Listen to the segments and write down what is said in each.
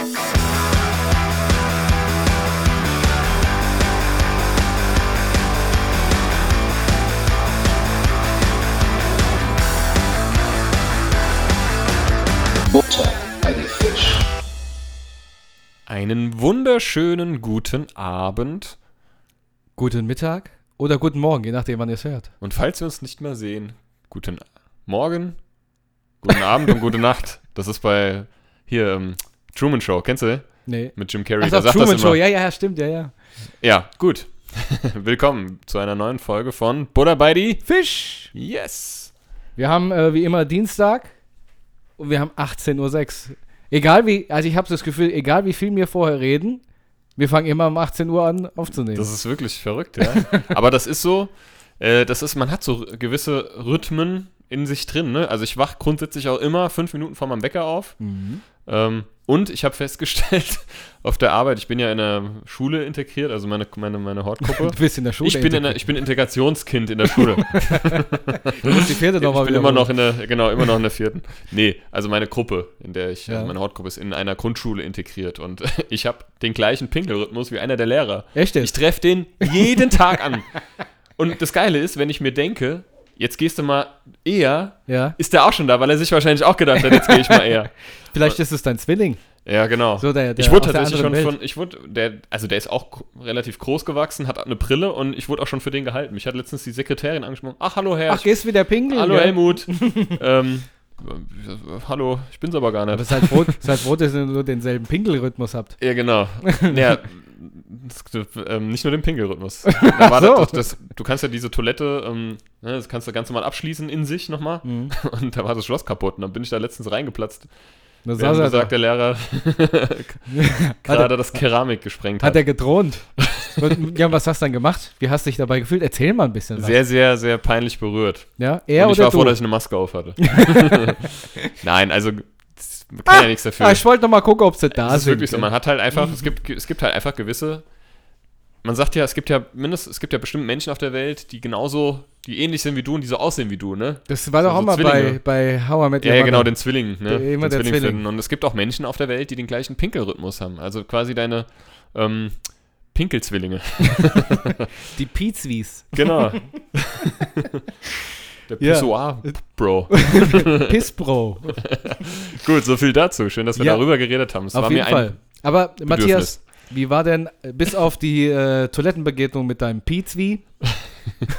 Butter bei die Fisch. Einen wunderschönen guten Abend. Guten Mittag oder guten Morgen, je nachdem, wann ihr es hört. Und falls wir uns nicht mehr sehen, guten Morgen, guten Abend und gute Nacht. Das ist bei hier ähm, Truman Show, kennst du? Nee. Mit Jim Carrey. Ach, das sagt Truman das immer. Show, ja, ja, stimmt, ja, ja. Ja, gut. Willkommen zu einer neuen Folge von Butter bei die Fisch! Yes. Wir haben äh, wie immer Dienstag und wir haben 18.06 Uhr. Egal wie, also ich habe das Gefühl, egal wie viel wir vorher reden, wir fangen immer um 18 Uhr an aufzunehmen. Das ist wirklich verrückt, ja. Aber das ist so, äh, das ist, man hat so gewisse Rhythmen in sich drin, ne? Also ich wach grundsätzlich auch immer fünf Minuten vor meinem Wecker auf. Mhm. Ähm, und ich habe festgestellt, auf der Arbeit, ich bin ja in der Schule integriert, also meine, meine, meine Hortgruppe. du bist in der Schule. Ich bin, in der, ich bin Integrationskind in der Schule. du musst die vierte ich nochmal bin immer noch in der, genau, immer noch in der vierten. Nee, also meine Gruppe, in der ich, Ja. also meine Hortgruppe ist in einer Grundschule integriert und ich habe den gleichen Pinkelrhythmus wie einer der Lehrer. Echt Ich treffe den jeden Tag an. Und das Geile ist, wenn ich mir denke, jetzt gehst du mal eher, Ja. ist der auch schon da, weil er sich wahrscheinlich auch gedacht hat, jetzt gehe ich mal eher. Vielleicht ist es dein Zwilling. Ja, genau. So der, der ich wurde tatsächlich schon Welt. von, ich wurde, der, also der ist auch relativ groß gewachsen, hat eine Brille und ich wurde auch schon für den gehalten. Mich hat letztens die Sekretärin angesprochen. Ach, hallo Herr. Ach, gehst wieder pinkeln? hallo gell? Helmut. ähm, hallo, ich bin's aber gar Aber nicht. seid froh, seid froh, dass ihr nur denselben Pinkelrhythmus habt. Ja, genau. ja, das, ähm, nicht nur den Pinkelrhythmus. Da so. das, das, du kannst ja diese Toilette, ähm, ne, das kannst du ganz normal abschließen in sich nochmal. Mhm. Und da war das Schloss kaputt. Und dann bin ich da letztens reingeplatzt. Da saß er gesagt, da. der Lehrer gerade das Keramik gesprengt hat. Hat er gedroht. Ja, was hast du dann gemacht? Wie hast du dich dabei gefühlt? Erzähl mal ein bisschen was. Sehr, sehr, sehr peinlich berührt. ja, er und ich war du? froh, dass ich eine Maske auf hatte. Nein, also man kann ja nichts dafür. Ah, ich wollte noch mal gucken, ob sie da das ist sind. wirklich so. Man hat halt einfach, es gibt, es gibt halt einfach gewisse. Man sagt ja, es gibt ja mindestens, es gibt ja bestimmt Menschen auf der Welt, die genauso, die ähnlich sind wie du und die so aussehen wie du, ne? das war doch so auch mal bei, Zwillinge. bei How I Met Ja, Your ja, genau, Mother. den Zwilling, ne? Der- immer den der Zwilling. finden. Und es gibt auch Menschen auf der Welt, die den gleichen Pinkelrhythmus haben. Also quasi deine ähm, Pinkelzwillinge. Die Pizwies. Genau. Der Ja. Pissoir, Bro. Pissbro. Gut, so viel dazu. Schön, dass wir Ja. darüber geredet haben. Es Auf war jeden mir Fall. Aber Matthias, Bedürfnis. wie war denn, bis auf die äh, Toilettenbegegnung mit deinem Pizwi,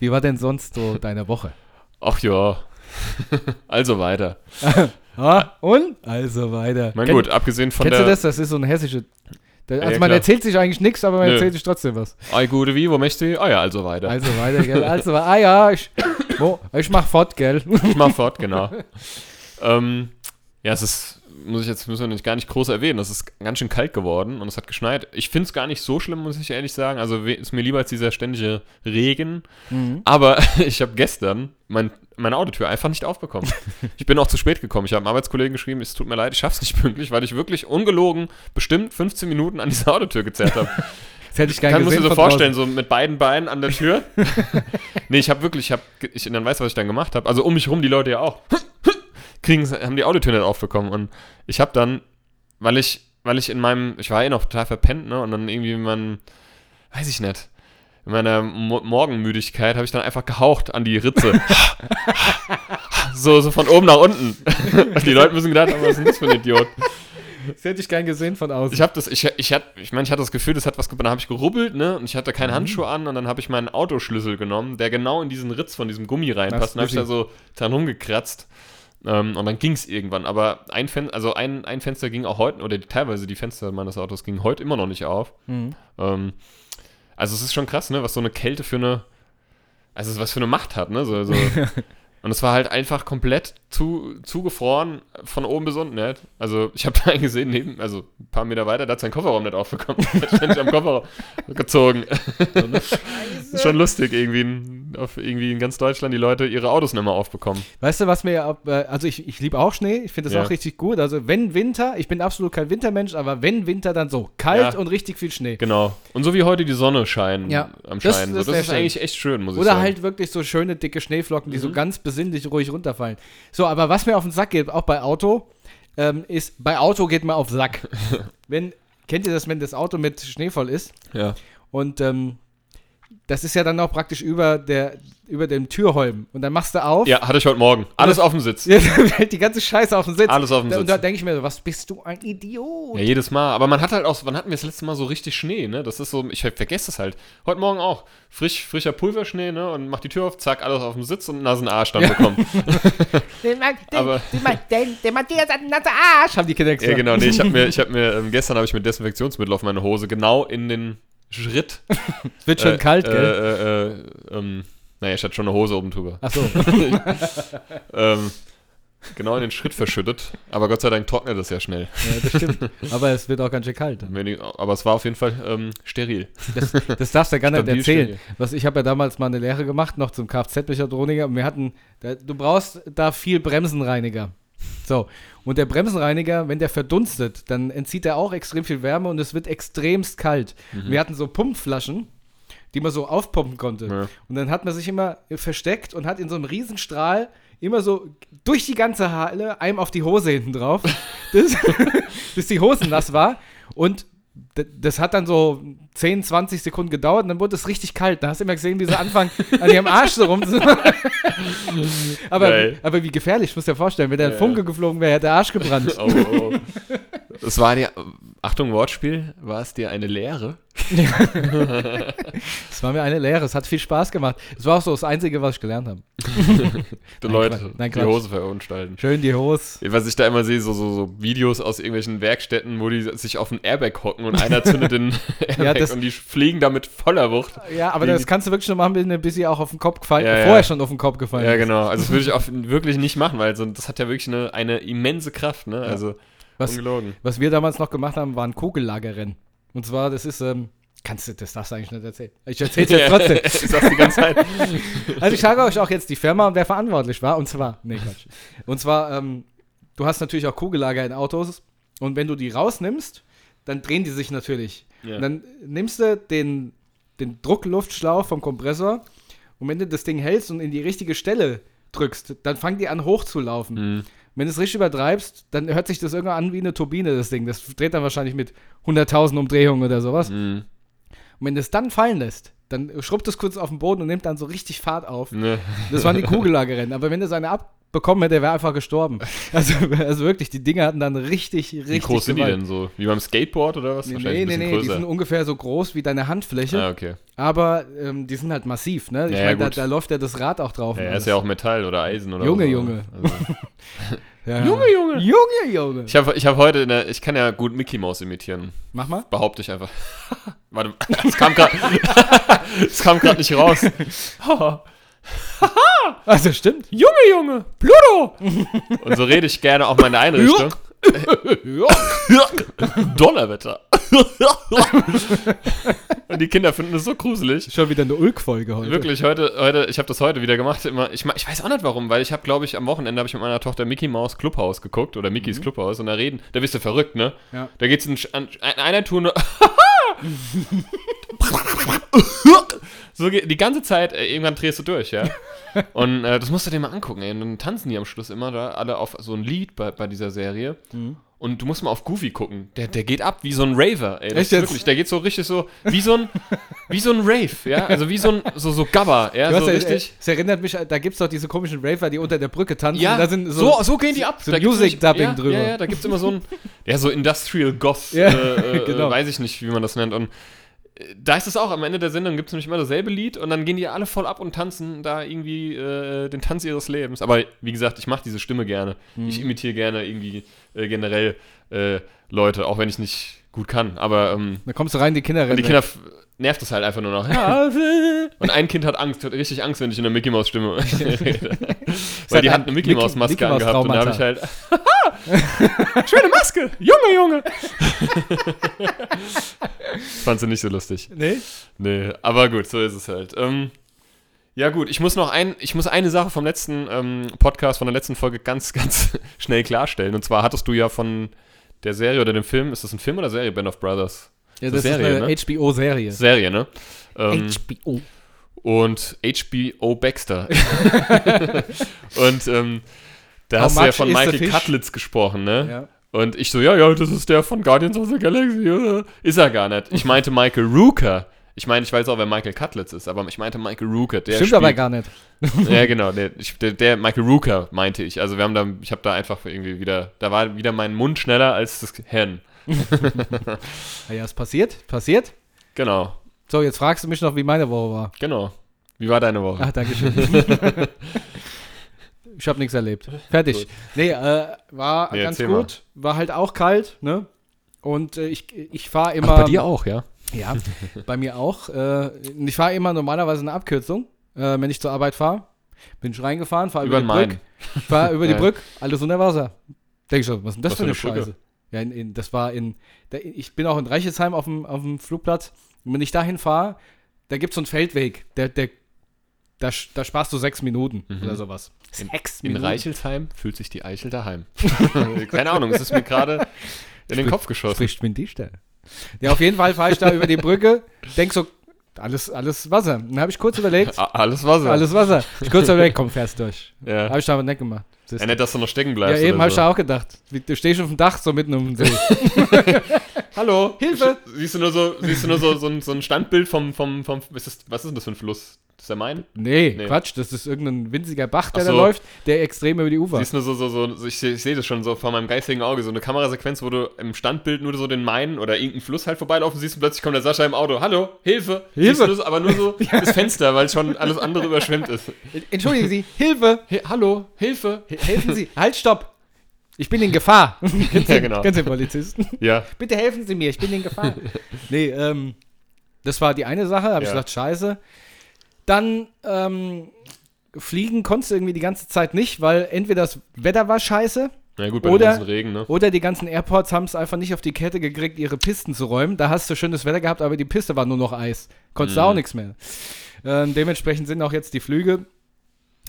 wie war denn sonst so deine Woche? Ach ja. also weiter. Ah, und? Also weiter. Mein Kenn- gut, abgesehen von Kennst der. du das? Das ist so ein hessische. Also ja, man erzählt sich eigentlich nichts, aber man Nö. erzählt sich trotzdem was. Ei, gute, wie, wo möchtest du? Ah ja, also weiter. Also weiter, gell? Also, ah ja, ich, wo, ich mach fort, gell? Ich mach fort, genau. ähm, ja, es ist, muss ich jetzt, müssen wir nicht gar nicht groß erwähnen, es ist ganz schön kalt geworden und es hat geschneit. Ich finde es gar nicht so schlimm, muss ich ehrlich sagen. Also ist mir lieber als dieser ständige Regen. Mhm. Aber ich habe gestern mein, meine Autotür einfach nicht aufbekommen. Ich bin auch zu spät gekommen. Ich habe einem Arbeitskollegen geschrieben, es tut mir leid, ich schaff's nicht pünktlich, weil ich wirklich ungelogen bestimmt 15 Minuten an dieser Autotür gezerrt habe. Das hätte ich Ich gerne kann muss dir gesehen so vorstellen, so mit beiden Beinen an der Tür. nee, ich habe wirklich, ich habe, ich dann weiß, was ich dann gemacht habe. Also um mich rum die Leute ja auch. Kriegen, haben die Autotür nicht aufbekommen. Und ich habe dann, weil ich, weil ich in meinem, ich war eh noch total verpennt, ne? Und dann irgendwie in meinem, weiß ich nicht, in meiner Mo Morgenmüdigkeit habe ich dann einfach gehaucht an die Ritze. so, so von oben nach unten. Die Leute müssen gedacht haben, was ist denn das für ein Idiot? Das hätte ich gern gesehen von außen. Ich habe das, ich, ich hatte, ich meine, ich hatte das Gefühl, das hat was, ge- dann habe ich gerubbelt, ne, und ich hatte Mhm. keine Handschuhe an und dann habe ich meinen Autoschlüssel genommen, der genau in diesen Ritz von diesem Gummi reinpasst, und habe ich da so dran rumgekratzt. Ähm, und dann ging es irgendwann, aber ein, Fen also ein, ein Fenster ging auch heute, oder teilweise die Fenster meines Autos gingen heute immer noch nicht auf. Mhm. Ähm, also es ist schon krass, ne, was so eine Kälte für eine, also was für eine Macht hat, ne, so, so. Und es war halt einfach komplett zu, zugefroren von oben bis unten. Nicht? Also ich habe da einen gesehen, neben, also ein paar Meter weiter, der hat seinen Kofferraum nicht aufbekommen. Hat am Kofferraum gezogen. ist schon lustig, irgendwie in, auf, irgendwie in ganz Deutschland die Leute ihre Autos nicht mehr aufbekommen. Weißt du, was mir, äh, also ich, ich liebe auch Schnee, ich finde das Ja. auch richtig gut. Also wenn Winter, ich bin absolut kein Wintermensch, aber wenn Winter, dann so kalt Ja. und richtig viel Schnee. Genau. Und so wie heute die Sonne scheinen, Ja. am Das- Scheinen. das so, das ist schön. eigentlich echt schön, muss ich Oder sagen. halt wirklich so schöne, dicke Schneeflocken, die so Mhm. ganz besinnlich ruhig runterfallen. So, aber was mir auf den Sack geht, auch bei Auto, ähm, ist, bei Auto geht man auf Sack. wenn, kennt ihr das, wenn das Auto mit Schnee voll ist? Ja. Und ähm, das ist ja dann auch praktisch über, der, über dem Türholm. Und dann machst du auf. Ja, hatte ich heute Morgen. Alles auf dem Sitz. Ja, die ganze Scheiße auf den Sitz. Alles auf dem Da- Und da Sitz. denke ich mir so, was bist du ein Idiot? Ja, jedes Mal. Aber man hat halt auch, wann hatten wir das letzte Mal so richtig Schnee, ne? Das ist so, ich vergesse es halt. Heute Morgen auch. Frisch, frischer Pulverschnee, ne? Und mach die Tür auf, zack, alles auf dem Sitz und einen nassen Arsch dann bekommen. Den, den, Aber- den, den, den Matthias hat einen nassen Arsch, haben die Kinder gesagt. ja, genau. Nee, ich habe mir, ich hab mir ähm, gestern habe ich mir Desinfektionsmittel auf meine Hose genau in den Schritt. Es wird schon äh, kalt, äh, gell? Äh, äh, ähm, naja, ich hatte schon eine Hose oben drüber. Ach so. ähm, genau in den Schritt verschüttet. Aber Gott sei Dank trocknet es ja schnell. ja, das stimmt. Aber es wird auch ganz schön kalt. Aber es war auf jeden Fall ähm, steril. Das, das darfst du ja gar nicht Stabil erzählen. steril. Was, ich habe ja damals mal eine Lehre gemacht, noch zum Kfz-Mechatroniker. Und wir hatten, du brauchst da viel Bremsenreiniger. So, und der Bremsenreiniger, wenn der verdunstet, dann entzieht er auch extrem viel Wärme und es wird extremst kalt. Mhm. Wir hatten so Pumpflaschen, die man so aufpumpen konnte. Ja. Und dann hat man sich immer versteckt und hat in so einem Riesenstrahl immer so durch die ganze Halle einem auf die Hose hinten drauf, bis, bis die Hose nass war. Und das hat dann so 10, 20 Sekunden gedauert und dann wurde es richtig kalt. Da hast du immer gesehen, wie sie anfangen, an ihrem Arsch so rum aber, aber wie gefährlich, ich muss dir vorstellen, wenn der Ja. Funke geflogen wäre, hätte der Arsch gebrannt. Oh, oh. Es war dir, Achtung, Wortspiel, war es dir eine Lehre? Es war mir eine Lehre, es hat viel Spaß gemacht. Es war auch so das Einzige, was ich gelernt habe. Du Nein, Leute, Quatsch. Nein, die. Hose verunstalten. Schön die Hose. Was ich da immer sehe, so, so, so Videos aus irgendwelchen Werkstätten, wo die sich auf ein Airbag hocken und einer zündet den Airbag das- und die fliegen damit voller Wucht. Ja, aber das kannst du wirklich nur machen, bis sie auch auf den Kopf gefallen, Ja, ja. vorher schon auf den Kopf gefallen Ja, ist. genau. Also das würde ich auch wirklich nicht machen, weil so, das hat ja wirklich eine, eine immense Kraft, ne? Also Was, ungelogen. was wir damals noch gemacht haben, war ein Kugellagerrennen. Und zwar, das ist, ähm, kannst du, das darfst du eigentlich nicht erzählen. Ich erzähl's jetzt trotzdem. ich sag's die ganze Zeit. Also ich sage euch auch jetzt die Firma und wer verantwortlich war. Und zwar, nee, Quatsch. Und zwar, ähm, du hast natürlich auch Kugellager in Autos. Und wenn du die rausnimmst, dann drehen die sich natürlich. Und dann nimmst du den, den Druckluftschlauch vom Kompressor und wenn du das Ding hältst und in die richtige Stelle drückst, dann fangen die an hochzulaufen. Mhm. Wenn du es richtig übertreibst, dann hört sich das irgendwann an wie eine Turbine, das Ding. Das dreht dann wahrscheinlich mit 100.000 Umdrehungen oder sowas. Mhm. Und wenn du es dann fallen lässt, dann schrubbt es kurz auf den Boden und nimmt dann so richtig Fahrt auf. Ne. Das waren die Kugellagerrennen. Aber wenn er seine abbekommen hätte, wäre einfach gestorben. Also, also wirklich, die Dinger hatten dann richtig, richtig Wie groß sind die denn so? Wie beim Skateboard oder was? Nee, nee, nee, nee, die sind ungefähr so groß wie deine Handfläche, Ah, okay. aber ähm, die sind halt massiv, ne? Ich Ja, ja, meine, da, gut. da läuft ja das Rad auch drauf. Ja, er alles. ist ja auch Metall oder Eisen oder Junge, auch Junge. Also, Ja, Junge, ja. Junge. Junge, Junge. Ich habe ich hab heute, in der, ich kann ja gut Mickey Mouse imitieren. Mach mal. Behaupte ich einfach. Warte, es kam gerade es kam gerade nicht raus. Also stimmt. Junge, Junge, Pluto! Und so rede ich gerne auch mal in der Einrichtung. Donnerwetter. Und die Kinder finden es so gruselig. Schon wieder eine Ulk-Folge heute. Wirklich, heute, heute, ich habe das heute wieder gemacht. Immer, ich, ich weiß auch nicht warum, weil ich habe, glaube ich, am Wochenende habe ich mit meiner Tochter Mickey Mouse Clubhaus geguckt oder Mickeys Clubhaus und da reden, da bist du verrückt, ne? Ja. Da geht's in, an, an einer Tour nur so geht, die ganze Zeit, äh, irgendwann drehst du durch, ja. Und äh, das musst du dir mal angucken, ey. Und dann tanzen die am Schluss immer da alle auf so ein Lied bei, bei dieser Serie. Mhm. Und du musst mal auf Goofy gucken. Der, der geht ab wie so ein Raver, ey. Das Echt ist wirklich, der geht so richtig so, wie so ein, wie so ein Rave, ja. Also wie so ein, so, so Gabba, ja. So richtig. Es erinnert mich, da gibt es doch diese komischen Raver, die unter der Brücke tanzen. Ja, da sind so, so, gehen die ab. so Da gibt's Music-Dubbing ja, drüber. Ja, ja, da gibt es immer so ein, ja, so Industrial Goth, Ja, äh, äh, genau. weiß ich nicht, wie man das nennt. Und da ist es auch, am Ende der Sendung gibt es nämlich immer dasselbe Lied und dann gehen die alle voll ab und tanzen da irgendwie äh, den Tanz ihres Lebens. Aber wie gesagt, ich mache diese Stimme gerne. Mhm. Ich imitiere gerne irgendwie äh, generell äh, Leute, auch wenn ich nicht gut kann. Aber ähm, Da kommst du rein, die Kinder rennen. die Kinder nervt das halt einfach nur noch. Und ein Kind hat Angst, hat richtig Angst, wenn ich in der Mickey Maus Stimme rede. Weil die hat eine Mickey Maus Maske Mickey Maus angehabt und da habe ich Traumata. halt schöne Maske, Junge, Junge. Fand sie nicht so lustig. Nee? Nee, aber gut, so ist es halt. Ähm, ja gut, ich muss noch ein, ich muss eine Sache vom letzten ähm, Podcast, von der letzten Folge ganz, ganz schnell klarstellen. Und zwar hattest du ja von der Serie oder dem Film, ist das ein Film oder Serie, Band of Brothers? Ja, Das Serie, ist eine ne? HBO-Serie. Serie, ne? Ähm, HBO. und HBO Baxter. und ähm, Da How hast du ja von Michael? Cutlitz gesprochen, ne? Ja. Und ich so, ja, ja, das ist der von Guardians of the Galaxy. Ist er gar nicht. Ich meinte Michael Rooker. Ich meine, ich weiß auch, wer Michael Cutlitz ist, aber ich meinte Michael Rooker. Der Stimmt spielt, aber gar nicht. Ja, genau. Der, der, der Michael Rooker meinte ich. Also wir haben da, ich habe da einfach irgendwie wieder, da war wieder mein Mund schneller als das Hirn. Ja, ist passiert, passiert. Genau, So, jetzt fragst du mich noch, wie meine Woche war. genau. Wie war deine Woche? Ach, danke schön. ich habe nichts erlebt. Fertig. Gut. Nee, äh, war Nee, ganz erzähl mal. gut. War halt auch kalt, ne? Und äh, ich, ich fahre immer. auch, ja? Ja, bei mir auch. Äh, ich fahre immer normalerweise eine Abkürzung, äh, wenn ich zur Arbeit fahre. Bin ich reingefahren, fahre über, Über den die. Brücke. Ich fahre über die. Brücke, alles unter Wasser. Denke ich so, was ist denn das Was für eine eine Brücke? Scheiße? Ja, in, in, das war in, da, ich bin auch in Reichelsheim auf dem, auf dem Flugplatz. Und wenn ich dahin fahre, da gibt es so einen Feldweg, der, der, da, da sparst du sechs Minuten Mhm. oder sowas. In- Sechs In Reichelsheim fühlt sich die Eichel daheim. Keine Ahnung, es ist mir gerade in den Kopf geschossen. Spricht mit die Stelle. Ja, auf jeden Fall fahre ich da über die Brücke, denk so, alles, alles Wasser. Dann habe ich kurz überlegt, Alles Wasser. alles Wasser. Ich kurz überlegt, komm, fährst durch. Ja. Habe ich da aber nicht gemacht. Ja, nicht, dass du noch stecken ja, bleibst. eben oder habe ich so. da auch gedacht. Du stehst auf dem Dach so mitten um den See. Hallo, Hilfe! Siehst du nur so, siehst du nur so, so, ein, so ein Standbild vom, vom, vom ist das, was ist denn das für ein Fluss? Das ist der Main? Nee, Nee. Quatsch, das ist irgendein winziger Bach, der Ach da so. läuft, der extrem über die Ufer. Siehst nur so, so, so, so ich, ich sehe das schon so vor meinem geistigen Auge, so eine Kamerasequenz, wo du im Standbild nur so den Main oder irgendeinen Fluss halt vorbeilaufen siehst und plötzlich kommt der Sascha im Auto. Hallo, Hilfe! Hilfe! Du das, aber nur so das Fenster, weil schon alles andere überschwemmt ist. Entschuldigen Sie, Hilfe! He hallo, Hilfe! Helfen Sie! halt, stopp! Ich bin in Gefahr. Du- Ja, genau. Kennst du den Polizisten? Ja, Bitte helfen Sie mir, ich bin in Gefahr. nee, ähm, das war die eine Sache, habe ich Ja. gesagt, scheiße. Dann, ähm, fliegen konntest du irgendwie die ganze Zeit nicht, weil entweder das Wetter war scheiße na gut, bei Oder- Regen, ne? oder die ganzen Airports haben es einfach nicht auf die Kette gekriegt, ihre Pisten zu räumen. Da hast du schönes Wetter gehabt, aber die Piste war nur noch Eis. Konntest du Mhm. auch nichts mehr. Ähm, dementsprechend sind auch jetzt die Flüge.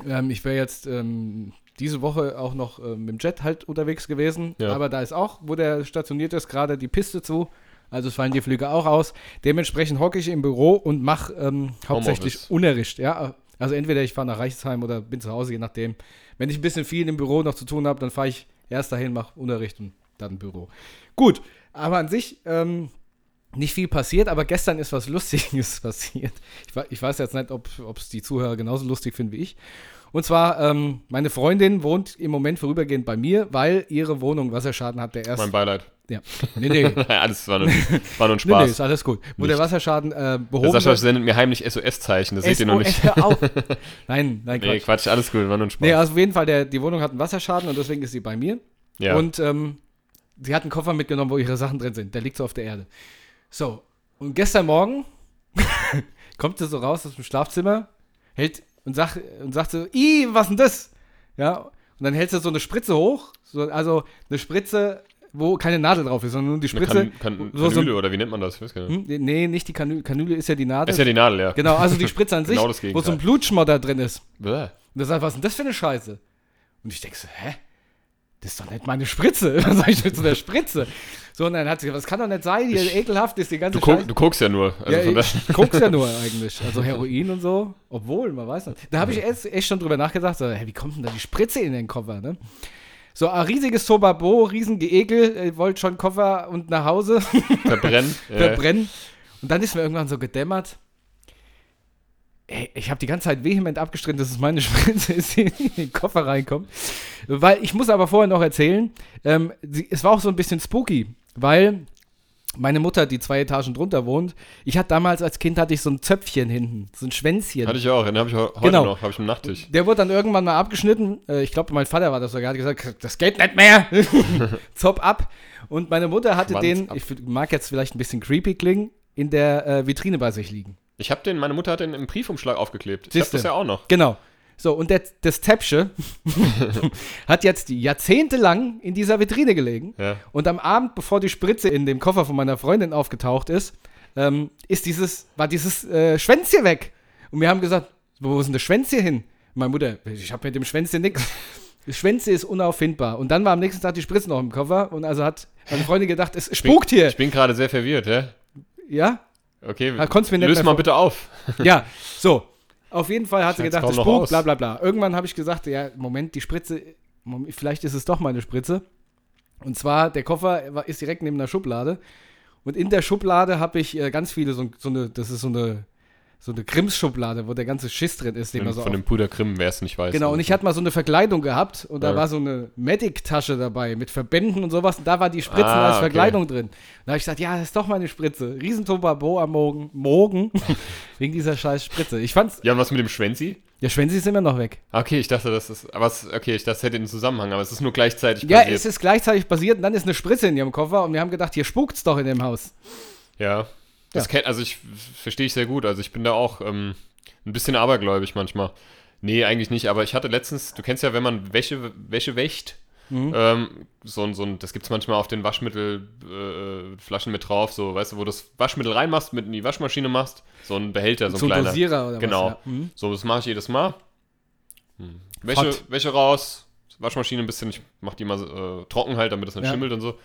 Ähm, ich wäre jetzt ähm, diese Woche auch noch ähm, mit dem Jet halt unterwegs gewesen. Ja. Aber da ist auch, wo der stationiert ist, gerade die Piste zu. Also es fallen die Flüge auch aus. Dementsprechend hocke ich im Büro und mache ähm, hauptsächlich. Unterricht. Ja? Also entweder ich fahre nach Reichsheim oder bin zu Hause, je nachdem. Wenn ich ein bisschen viel im Büro noch zu tun habe, dann fahre ich erst dahin, mache Unterricht und dann Büro. Gut, aber an sich ähm, nicht viel passiert, aber gestern ist was Lustiges passiert. Ich, ich weiß jetzt nicht, ob es die Zuhörer genauso lustig finden wie ich. Und zwar, ähm, meine Freundin wohnt im Moment vorübergehend bei mir, weil ihre Wohnung Wasserschaden hat, der erst. Mein Beileid. Ja. Nee, nee. nee, Alles war nur, war nur ein nee, Spaß. ist alles gut. Wo Nicht. der Wasserschaden äh, behoben Sascha wird. sendet mir heimlich SOS-Zeichen, das seht ihr noch nicht. Hör auf. Nein, nein, Nee, Quatsch. Quatsch, alles gut, war nur ein Spaß. Nee, also auf jeden Fall, der, die Wohnung hat einen Wasserschaden und deswegen ist sie bei mir. ja. Und ähm, sie hat einen Koffer mitgenommen, wo ihre Sachen drin sind. Der liegt so auf der Erde. So, und gestern Morgen kommt sie so raus aus dem Schlafzimmer, hält und sagt, und sagt so, Ih, was denn das? Ja, und dann hält sie so eine Spritze hoch, so, also eine Spritze, wo keine Nadel drauf ist, sondern nur die Eine Spritze. kan kan so- so- Kanüle, oder wie nennt man das? Ich weiß gar nicht. Hm? Nee, nicht die Kanüle. Kanüle ist ja die Nadel. Das ist ja die Nadel, ja. genau, also die Spritze an sich, Genau das wo so ein Blutschmodder drin ist. Bäh. Und er sagt, was ist denn das für eine Scheiße? Und ich denke so, hä? Das ist doch nicht meine Spritze. Was soll ich mit so einer Spritze? So, und dann hat sie gesagt, das kann doch nicht sein, hier Ich- ekelhaft ist die ganze Du, guck, du guckst ja nur. Also ja, ich daher- guck's ja nur eigentlich. Also Heroin und so. Obwohl, man weiß nicht. Da habe ich echt, echt schon drüber nachgedacht, so, hä, wie kommt denn da die Spritze in den Koffer, ne? So, ein riesiges Tobabo, riesen Geekel, äh, wollte schon Koffer und nach Hause verbrennen. verbrennen. Und dann ist mir irgendwann so gedämmert. Ich habe die ganze Zeit vehement abgestritten, dass es meine Spritze ist, die in den Koffer reinkommt. Weil ich muss aber vorher noch erzählen, ähm, sie, es war auch so ein bisschen spooky, weil meine Mutter, die zwei Etagen drunter wohnt, ich hatte damals als Kind hatte ich so ein Zöpfchen hinten, so ein Schwänzchen. Hatte ich auch, den habe ich heu- heute Genau. noch, habe ich im Nachttisch. Der wurde dann irgendwann mal abgeschnitten. Äh, ich glaube, mein Vater war das sogar. Hat gesagt, das geht nicht mehr. Zop ab. Und meine Mutter hatte Wand's den, ab. ich mag jetzt vielleicht ein bisschen creepy klingen, in der äh, Vitrine bei sich liegen. Ich habe den, meine Mutter hat den im Briefumschlag aufgeklebt. Ich habe das ja auch noch. Genau. So, und der, das Täppchen hat jetzt jahrzehntelang in dieser Vitrine gelegen. Ja. Und am Abend, bevor die Spritze in dem Koffer von meiner Freundin aufgetaucht ist, ähm, ist dieses, war dieses äh, Schwänzchen weg. Und wir haben gesagt, wo ist denn das Schwänzchen hin? Und meine Mutter, ich habe mit dem Schwänzchen nichts. Das Schwänzchen ist unauffindbar. Und dann war am nächsten Tag die Spritze noch im Koffer. Und also hat meine Freundin gedacht, es spukt hier. Ich bin gerade sehr verwirrt, ja? Ja? Okay, Da konntest mir löse mal bitte auf. Ja, so. Auf jeden Fall hat sie gedacht, noch spukt, bla bla bla. Irgendwann habe ich gesagt, ja, Moment, die Spritze vielleicht ist es doch meine Spritze. Und zwar, der Koffer ist direkt neben der Schublade. Und in der Schublade habe ich äh, ganz viele, so, so eine, das ist so eine, so eine Krimsschublade, wo der ganze Schiss drin ist, den man so von dem Puder Krim, wer es nicht weiß. Genau, und ich hatte mal so eine Verkleidung gehabt und da Ja. war so eine Medic-Tasche dabei mit Verbänden und sowas und da war die Spritzen Ah, als okay. Verkleidung drin. Da habe ich gesagt, ja, das ist doch meine Spritze. Riesentobabo am Morgen, morgen wegen dieser scheiß Spritze. Ich fand's, Ja, und was mit dem Schwenzi? ja, Schwänze ist immer noch weg. Okay, ich dachte, das ist. Aber es, okay, ich dachte, das hätte einen Zusammenhang, aber es ist nur gleichzeitig Ja, passiert. es ist gleichzeitig passiert und dann ist eine Spritze in ihrem Koffer und wir haben gedacht, hier spukt's doch in dem Haus. Ja. Das kennt, also ich verstehe ich sehr gut. Also ich bin da auch ähm, ein bisschen abergläubig manchmal. Nee, eigentlich nicht, aber ich hatte letztens, du kennst ja, wenn man Wäsche, Wäsche wäscht, Mhm. ähm, so, ein- so ein, das gibt es manchmal auf den Waschmittelflaschen äh, mit drauf, so, weißt du, wo du das Waschmittel reinmachst, mit in die Waschmaschine machst, so ein Behälter, so ein So ein kleiner. Dosierer oder Genau. was. Ja. Mhm. So, das mache ich jedes Mal. Hm. Wäsche. Wäsche raus, Waschmaschine ein bisschen, ich mache die mal äh, trocken halt, damit das nicht Ja. schimmelt und so.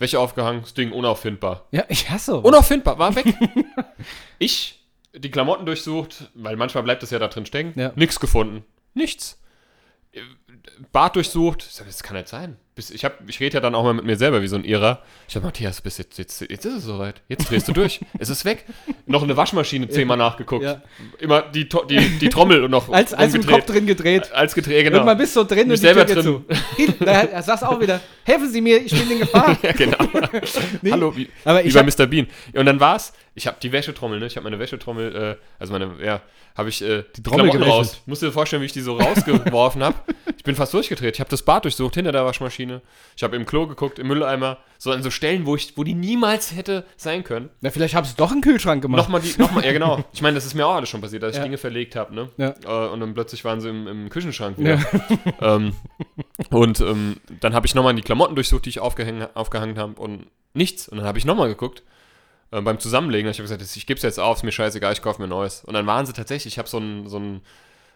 Wäsche aufgehangen, das Ding unauffindbar. ja, ich hasse sowas. Unauffindbar, war weg. ich, die Klamotten durchsucht, weil manchmal bleibt es ja da drin stecken. Ja. Nix gefunden. Nichts. Bad durchsucht. Das kann nicht sein. Bis, ich, hab- ich rede ja dann auch mal mit mir selber wie so ein Irrer. Ich sag, Matthias, bis jetzt, jetzt, jetzt ist es soweit. Jetzt drehst du durch. es ist weg. Noch eine Waschmaschine zehnmal nachgeguckt. Ja. Immer die, die, die Trommel und noch Als, als im. Kopf drin gedreht. Als gedreht, genau. Irgendwann bist du drin Mich und selber geht zu. Da, er sagst auch wieder, helfen Sie mir, ich bin in Gefahr. ja, genau. Nee, Hallo, wie, aber wie bei Mr. Bean. Und dann war's, ich habe die Wäschetrommel, ne? Ich habe meine Wäschetrommel, äh, also meine, ja, habe ich äh, die, Trommel Klamotten raus. Musst du dir vorstellen, wie ich die so rausgeworfen habe. Ich bin fast durchgedreht. Ich habe das Bad durchsucht hinter der Waschmaschine. Ich habe im Klo geguckt, im Mülleimer, so an so Stellen, wo ich, wo die niemals hätte sein können. na, vielleicht haben sie doch einen Kühlschrank gemacht. Nochmal die, nochmal, ja genau. Ich meine, das ist mir auch alles schon passiert, dass ich Ja. Dinge verlegt habe, ne? Ja. Äh, und dann plötzlich waren sie im, im Küchenschrank wieder. Ja. ähm, und ähm, dann habe ich nochmal die Klamotten durchsucht, die ich aufgehängt, aufgehangen habe und nichts. Und dann habe ich nochmal geguckt äh, beim Zusammenlegen. Ich habe gesagt, ich gebe es jetzt auf, ist mir scheißegal, ich kaufe mir neues. Und dann waren sie tatsächlich, ich habe so einen so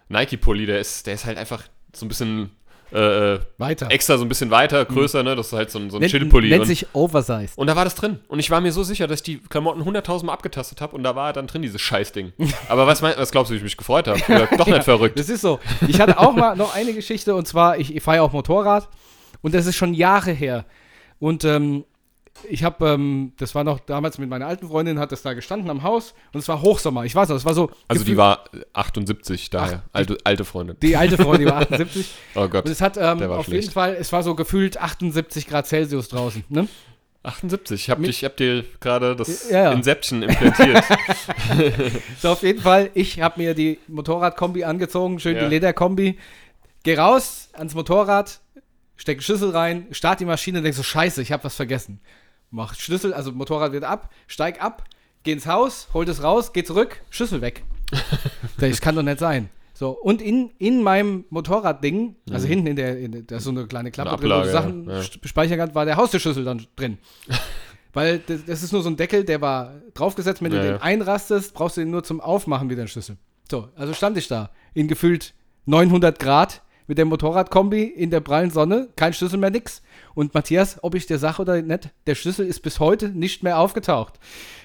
Nike-Pulli, der ist, der ist halt einfach so ein bisschen äh, äh, Weiter. extra, so ein bisschen weiter, größer, ne? Das ist halt so ein, so ein Nennt, Chill-Pulli. nennt Und- sich Oversized. und da war das drin. Und ich war mir so sicher, dass ich die Klamotten 100.000 Mal abgetastet habe und da war dann drin dieses Scheißding. Aber was, mein, was glaubst du, wie ich mich gefreut habe? Doch nicht verrückt. Das ist so. Ich hatte auch mal noch eine Geschichte und zwar, ich, ich fahre ja auch Motorrad und das ist schon Jahre her. Und ähm, ich habe, ähm, das war noch damals mit meiner alten Freundin, hat das da gestanden am Haus und es war Hochsommer. Ich weiß noch, es war so. Also die war 78 daher. Ach, alte, alte Freundin. Die alte Freundin, die war 78. Oh Gott. Und es hat ähm, auf schlecht. jeden Fall, es war so gefühlt 78 Grad Celsius draußen. Ne? 78. Ich habe hab dir gerade das Ja, ja. Inception implantiert. So, auf jeden Fall, ich habe mir die Motorradkombi angezogen, schön Ja. die Lederkombi. Geh raus ans Motorrad, steck Schlüssel rein, start die Maschine und denk so, scheiße, ich habe was vergessen. Mach Schlüssel, also Motorrad wird ab, steig ab, geh ins Haus, hol das raus, geh zurück, Schlüssel weg. das kann doch nicht sein. So, und in, in meinem Motorradding, also hinten in der, in da ist so eine kleine Klappe Eine drin, wo du Ablage, Sachen ja. speichern kannst, war der Haustürschlüssel dann drin. Weil das, das ist nur so ein Deckel, der war draufgesetzt, wenn du Ja, den ja. einrastest, brauchst du den nur zum Aufmachen wieder den Schlüssel. So, also stand ich da in gefühlt 900 Grad mit der Motorradkombi in der prallen Sonne, kein Schlüssel mehr, nix. Und Matthias, ob ich dir sage oder nicht, der Schlüssel ist bis heute nicht mehr aufgetaucht.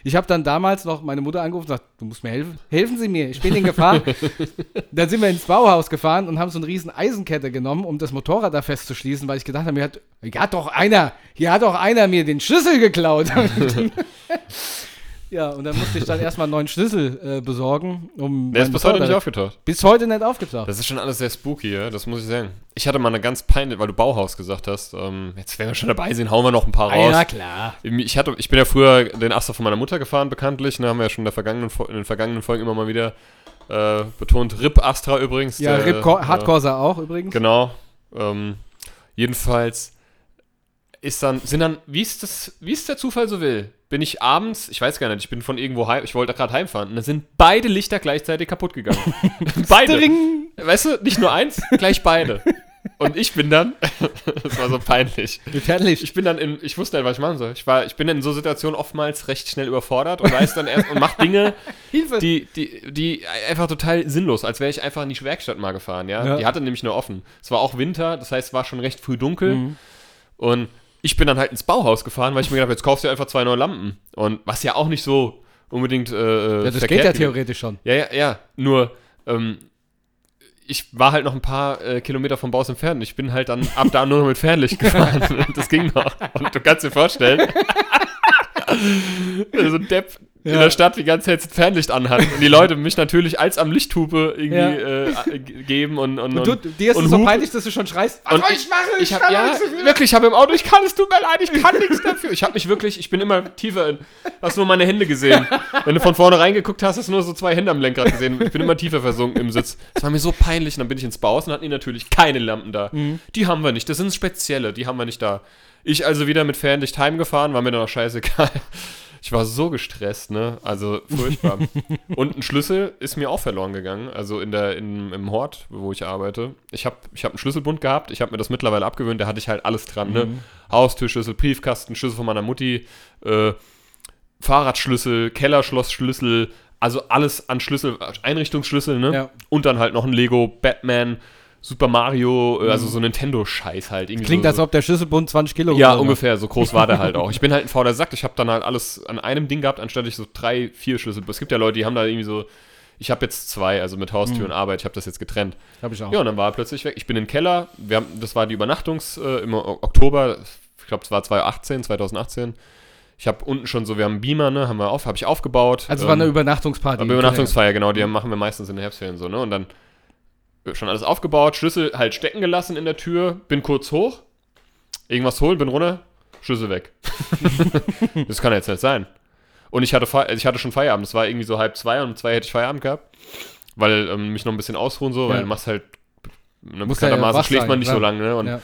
Ich habe dann damals noch meine Mutter angerufen und gesagt, du musst mir helfen. Helfen Sie mir, ich bin in Gefahr. dann sind wir ins Bauhaus gefahren und haben so eine riesen Eisenkette genommen, um das Motorrad da festzuschließen, weil ich gedacht habe, mir hat, hat doch einer, hier hat doch einer mir den Schlüssel geklaut. ja, und dann musste ich dann erstmal einen neuen Schlüssel äh, besorgen, um Der ist bis heute nicht aufgetaucht. bis heute nicht aufgetaucht. Das ist schon alles sehr spooky, ja? das muss ich sagen. Ich hatte mal eine ganz peinliche, weil du Bauhaus gesagt hast. Ähm, jetzt, wenn wir schon dabei sind, hauen wir noch ein paar raus. ja, klar. Ich, hatte, ich bin ja früher den Aster von meiner Mutter gefahren, bekanntlich. Ne, haben wir ja schon in, der vergangenen, in den vergangenen Folgen immer mal wieder äh, betont. Rip Astra übrigens. Ja, der, Rip Cor- äh, Hardcore auch übrigens. Genau. Ähm, jedenfalls ist dann, sind dann, wie es das, wie es der Zufall so will, bin ich abends, ich weiß gar nicht, ich bin von irgendwo heim, ich wollte gerade heimfahren und dann sind beide Lichter gleichzeitig kaputt gegangen. beide. Dring. Weißt du, nicht nur eins, gleich beide. Und ich bin dann, das war so peinlich. Herrlich. Ich bin dann in, ich wusste nicht, was ich machen soll. Ich war, ich bin in so Situationen oftmals recht schnell überfordert und weiß dann erst und mach Dinge, die, die, die einfach total sinnlos, als wäre ich einfach in die Werkstatt mal gefahren, ja? Ja. Die hatte nämlich nur offen. Es war auch Winter, das heißt, es war schon recht früh dunkel. Mhm. Und ich bin dann halt ins Bauhaus gefahren, weil ich mir gedacht habe, jetzt kaufst du einfach zwei neue Lampen. Und was ja auch nicht so unbedingt. Äh, ja, das geht ja theoretisch schon. Ja, ja, ja. Nur, ähm, ich war halt noch ein paar äh, Kilometer vom Baus entfernt. Ich bin halt dann ab da nur noch mit Fernlicht gefahren. Das ging noch. Und du kannst dir vorstellen, so ein Depp in Ja. der Stadt die ganze Zeit das Fernlicht anhat. Und die Leute mich natürlich als am Lichthupe irgendwie Ja. äh, ge- geben und, und, Und du, dir ist und es so peinlich, dass du schon schreist. Was Und soll ich- ich machen? Ich hab, kann ja, wirklich, ich habe im Auto, ich kann, es tut mir leid, ich kann nichts dafür. Ich habe mich wirklich, ich bin immer tiefer in, hast nur meine Hände gesehen. Wenn du von vorne reingeguckt hast, hast du nur so zwei Hände am Lenkrad gesehen. Ich bin immer tiefer versunken im Sitz. Es war mir so peinlich und dann bin ich ins Baus und hatten die natürlich keine Lampen da. Mhm. Die haben wir nicht, das sind spezielle, die haben wir nicht da. Ich also wieder mit Fernlicht heimgefahren, war mir dann auch scheißegal. Ich war so gestresst, ne? Also furchtbar. Und ein Schlüssel ist mir auch verloren gegangen, also in der, in, im Hort, wo ich arbeite. Ich habe ich hab einen Schlüsselbund gehabt, ich habe mir das mittlerweile abgewöhnt, da hatte ich halt alles dran, ne? Haustürschlüssel, Briefkasten, Schlüssel von meiner Mutti, äh, Fahrradschlüssel, Kellerschlossschlüssel, also alles an Schlüssel, Einrichtungsschlüssel, ne? Ja. Und dann halt noch ein Lego, Batman, Super Mario, äh, also so Nintendo-Scheiß halt. Irgendwie Mhm. Klingt, so, als ob der Schlüsselbund 20 Kilo ja, hat. ungefähr, so groß war der halt auch. Ich bin halt ein fauler Sack, ich habe dann halt alles an einem Ding gehabt, anstatt ich so drei, vier Schlüssel. Es gibt ja Leute, die haben da irgendwie so, ich habe jetzt zwei, also mit Haustür und Arbeit, ich habe das jetzt getrennt. Hab ich auch. Ja, und dann war er plötzlich weg. Ich bin in den Keller, wir haben, das war die Übernachtungs, äh, im Oktober, ich glaube, es war 2018, 2018. Ich habe unten schon so, wir haben einen Beamer, ne, haben wir auf, habe ich aufgebaut. Also es war eine ähm, Übernachtungsparty. Übernachtungsfeier, genau, die machen wir meistens in den Herbstferien so, ne? Und dann schon alles aufgebaut, Schlüssel halt stecken gelassen in der Tür, bin kurz hoch, irgendwas holen, bin runter, Schlüssel weg. das kann jetzt nicht sein. Und ich hatte, Fe ich hatte schon Feierabend, es war irgendwie so halb zwei und um zwei hätte ich Feierabend gehabt, weil ähm, mich noch ein bisschen ausruhen so, weil Ja. du machst halt, ne, ja bekanntermaßen wach schläft man nicht so klar. lange, ne? Und Ja.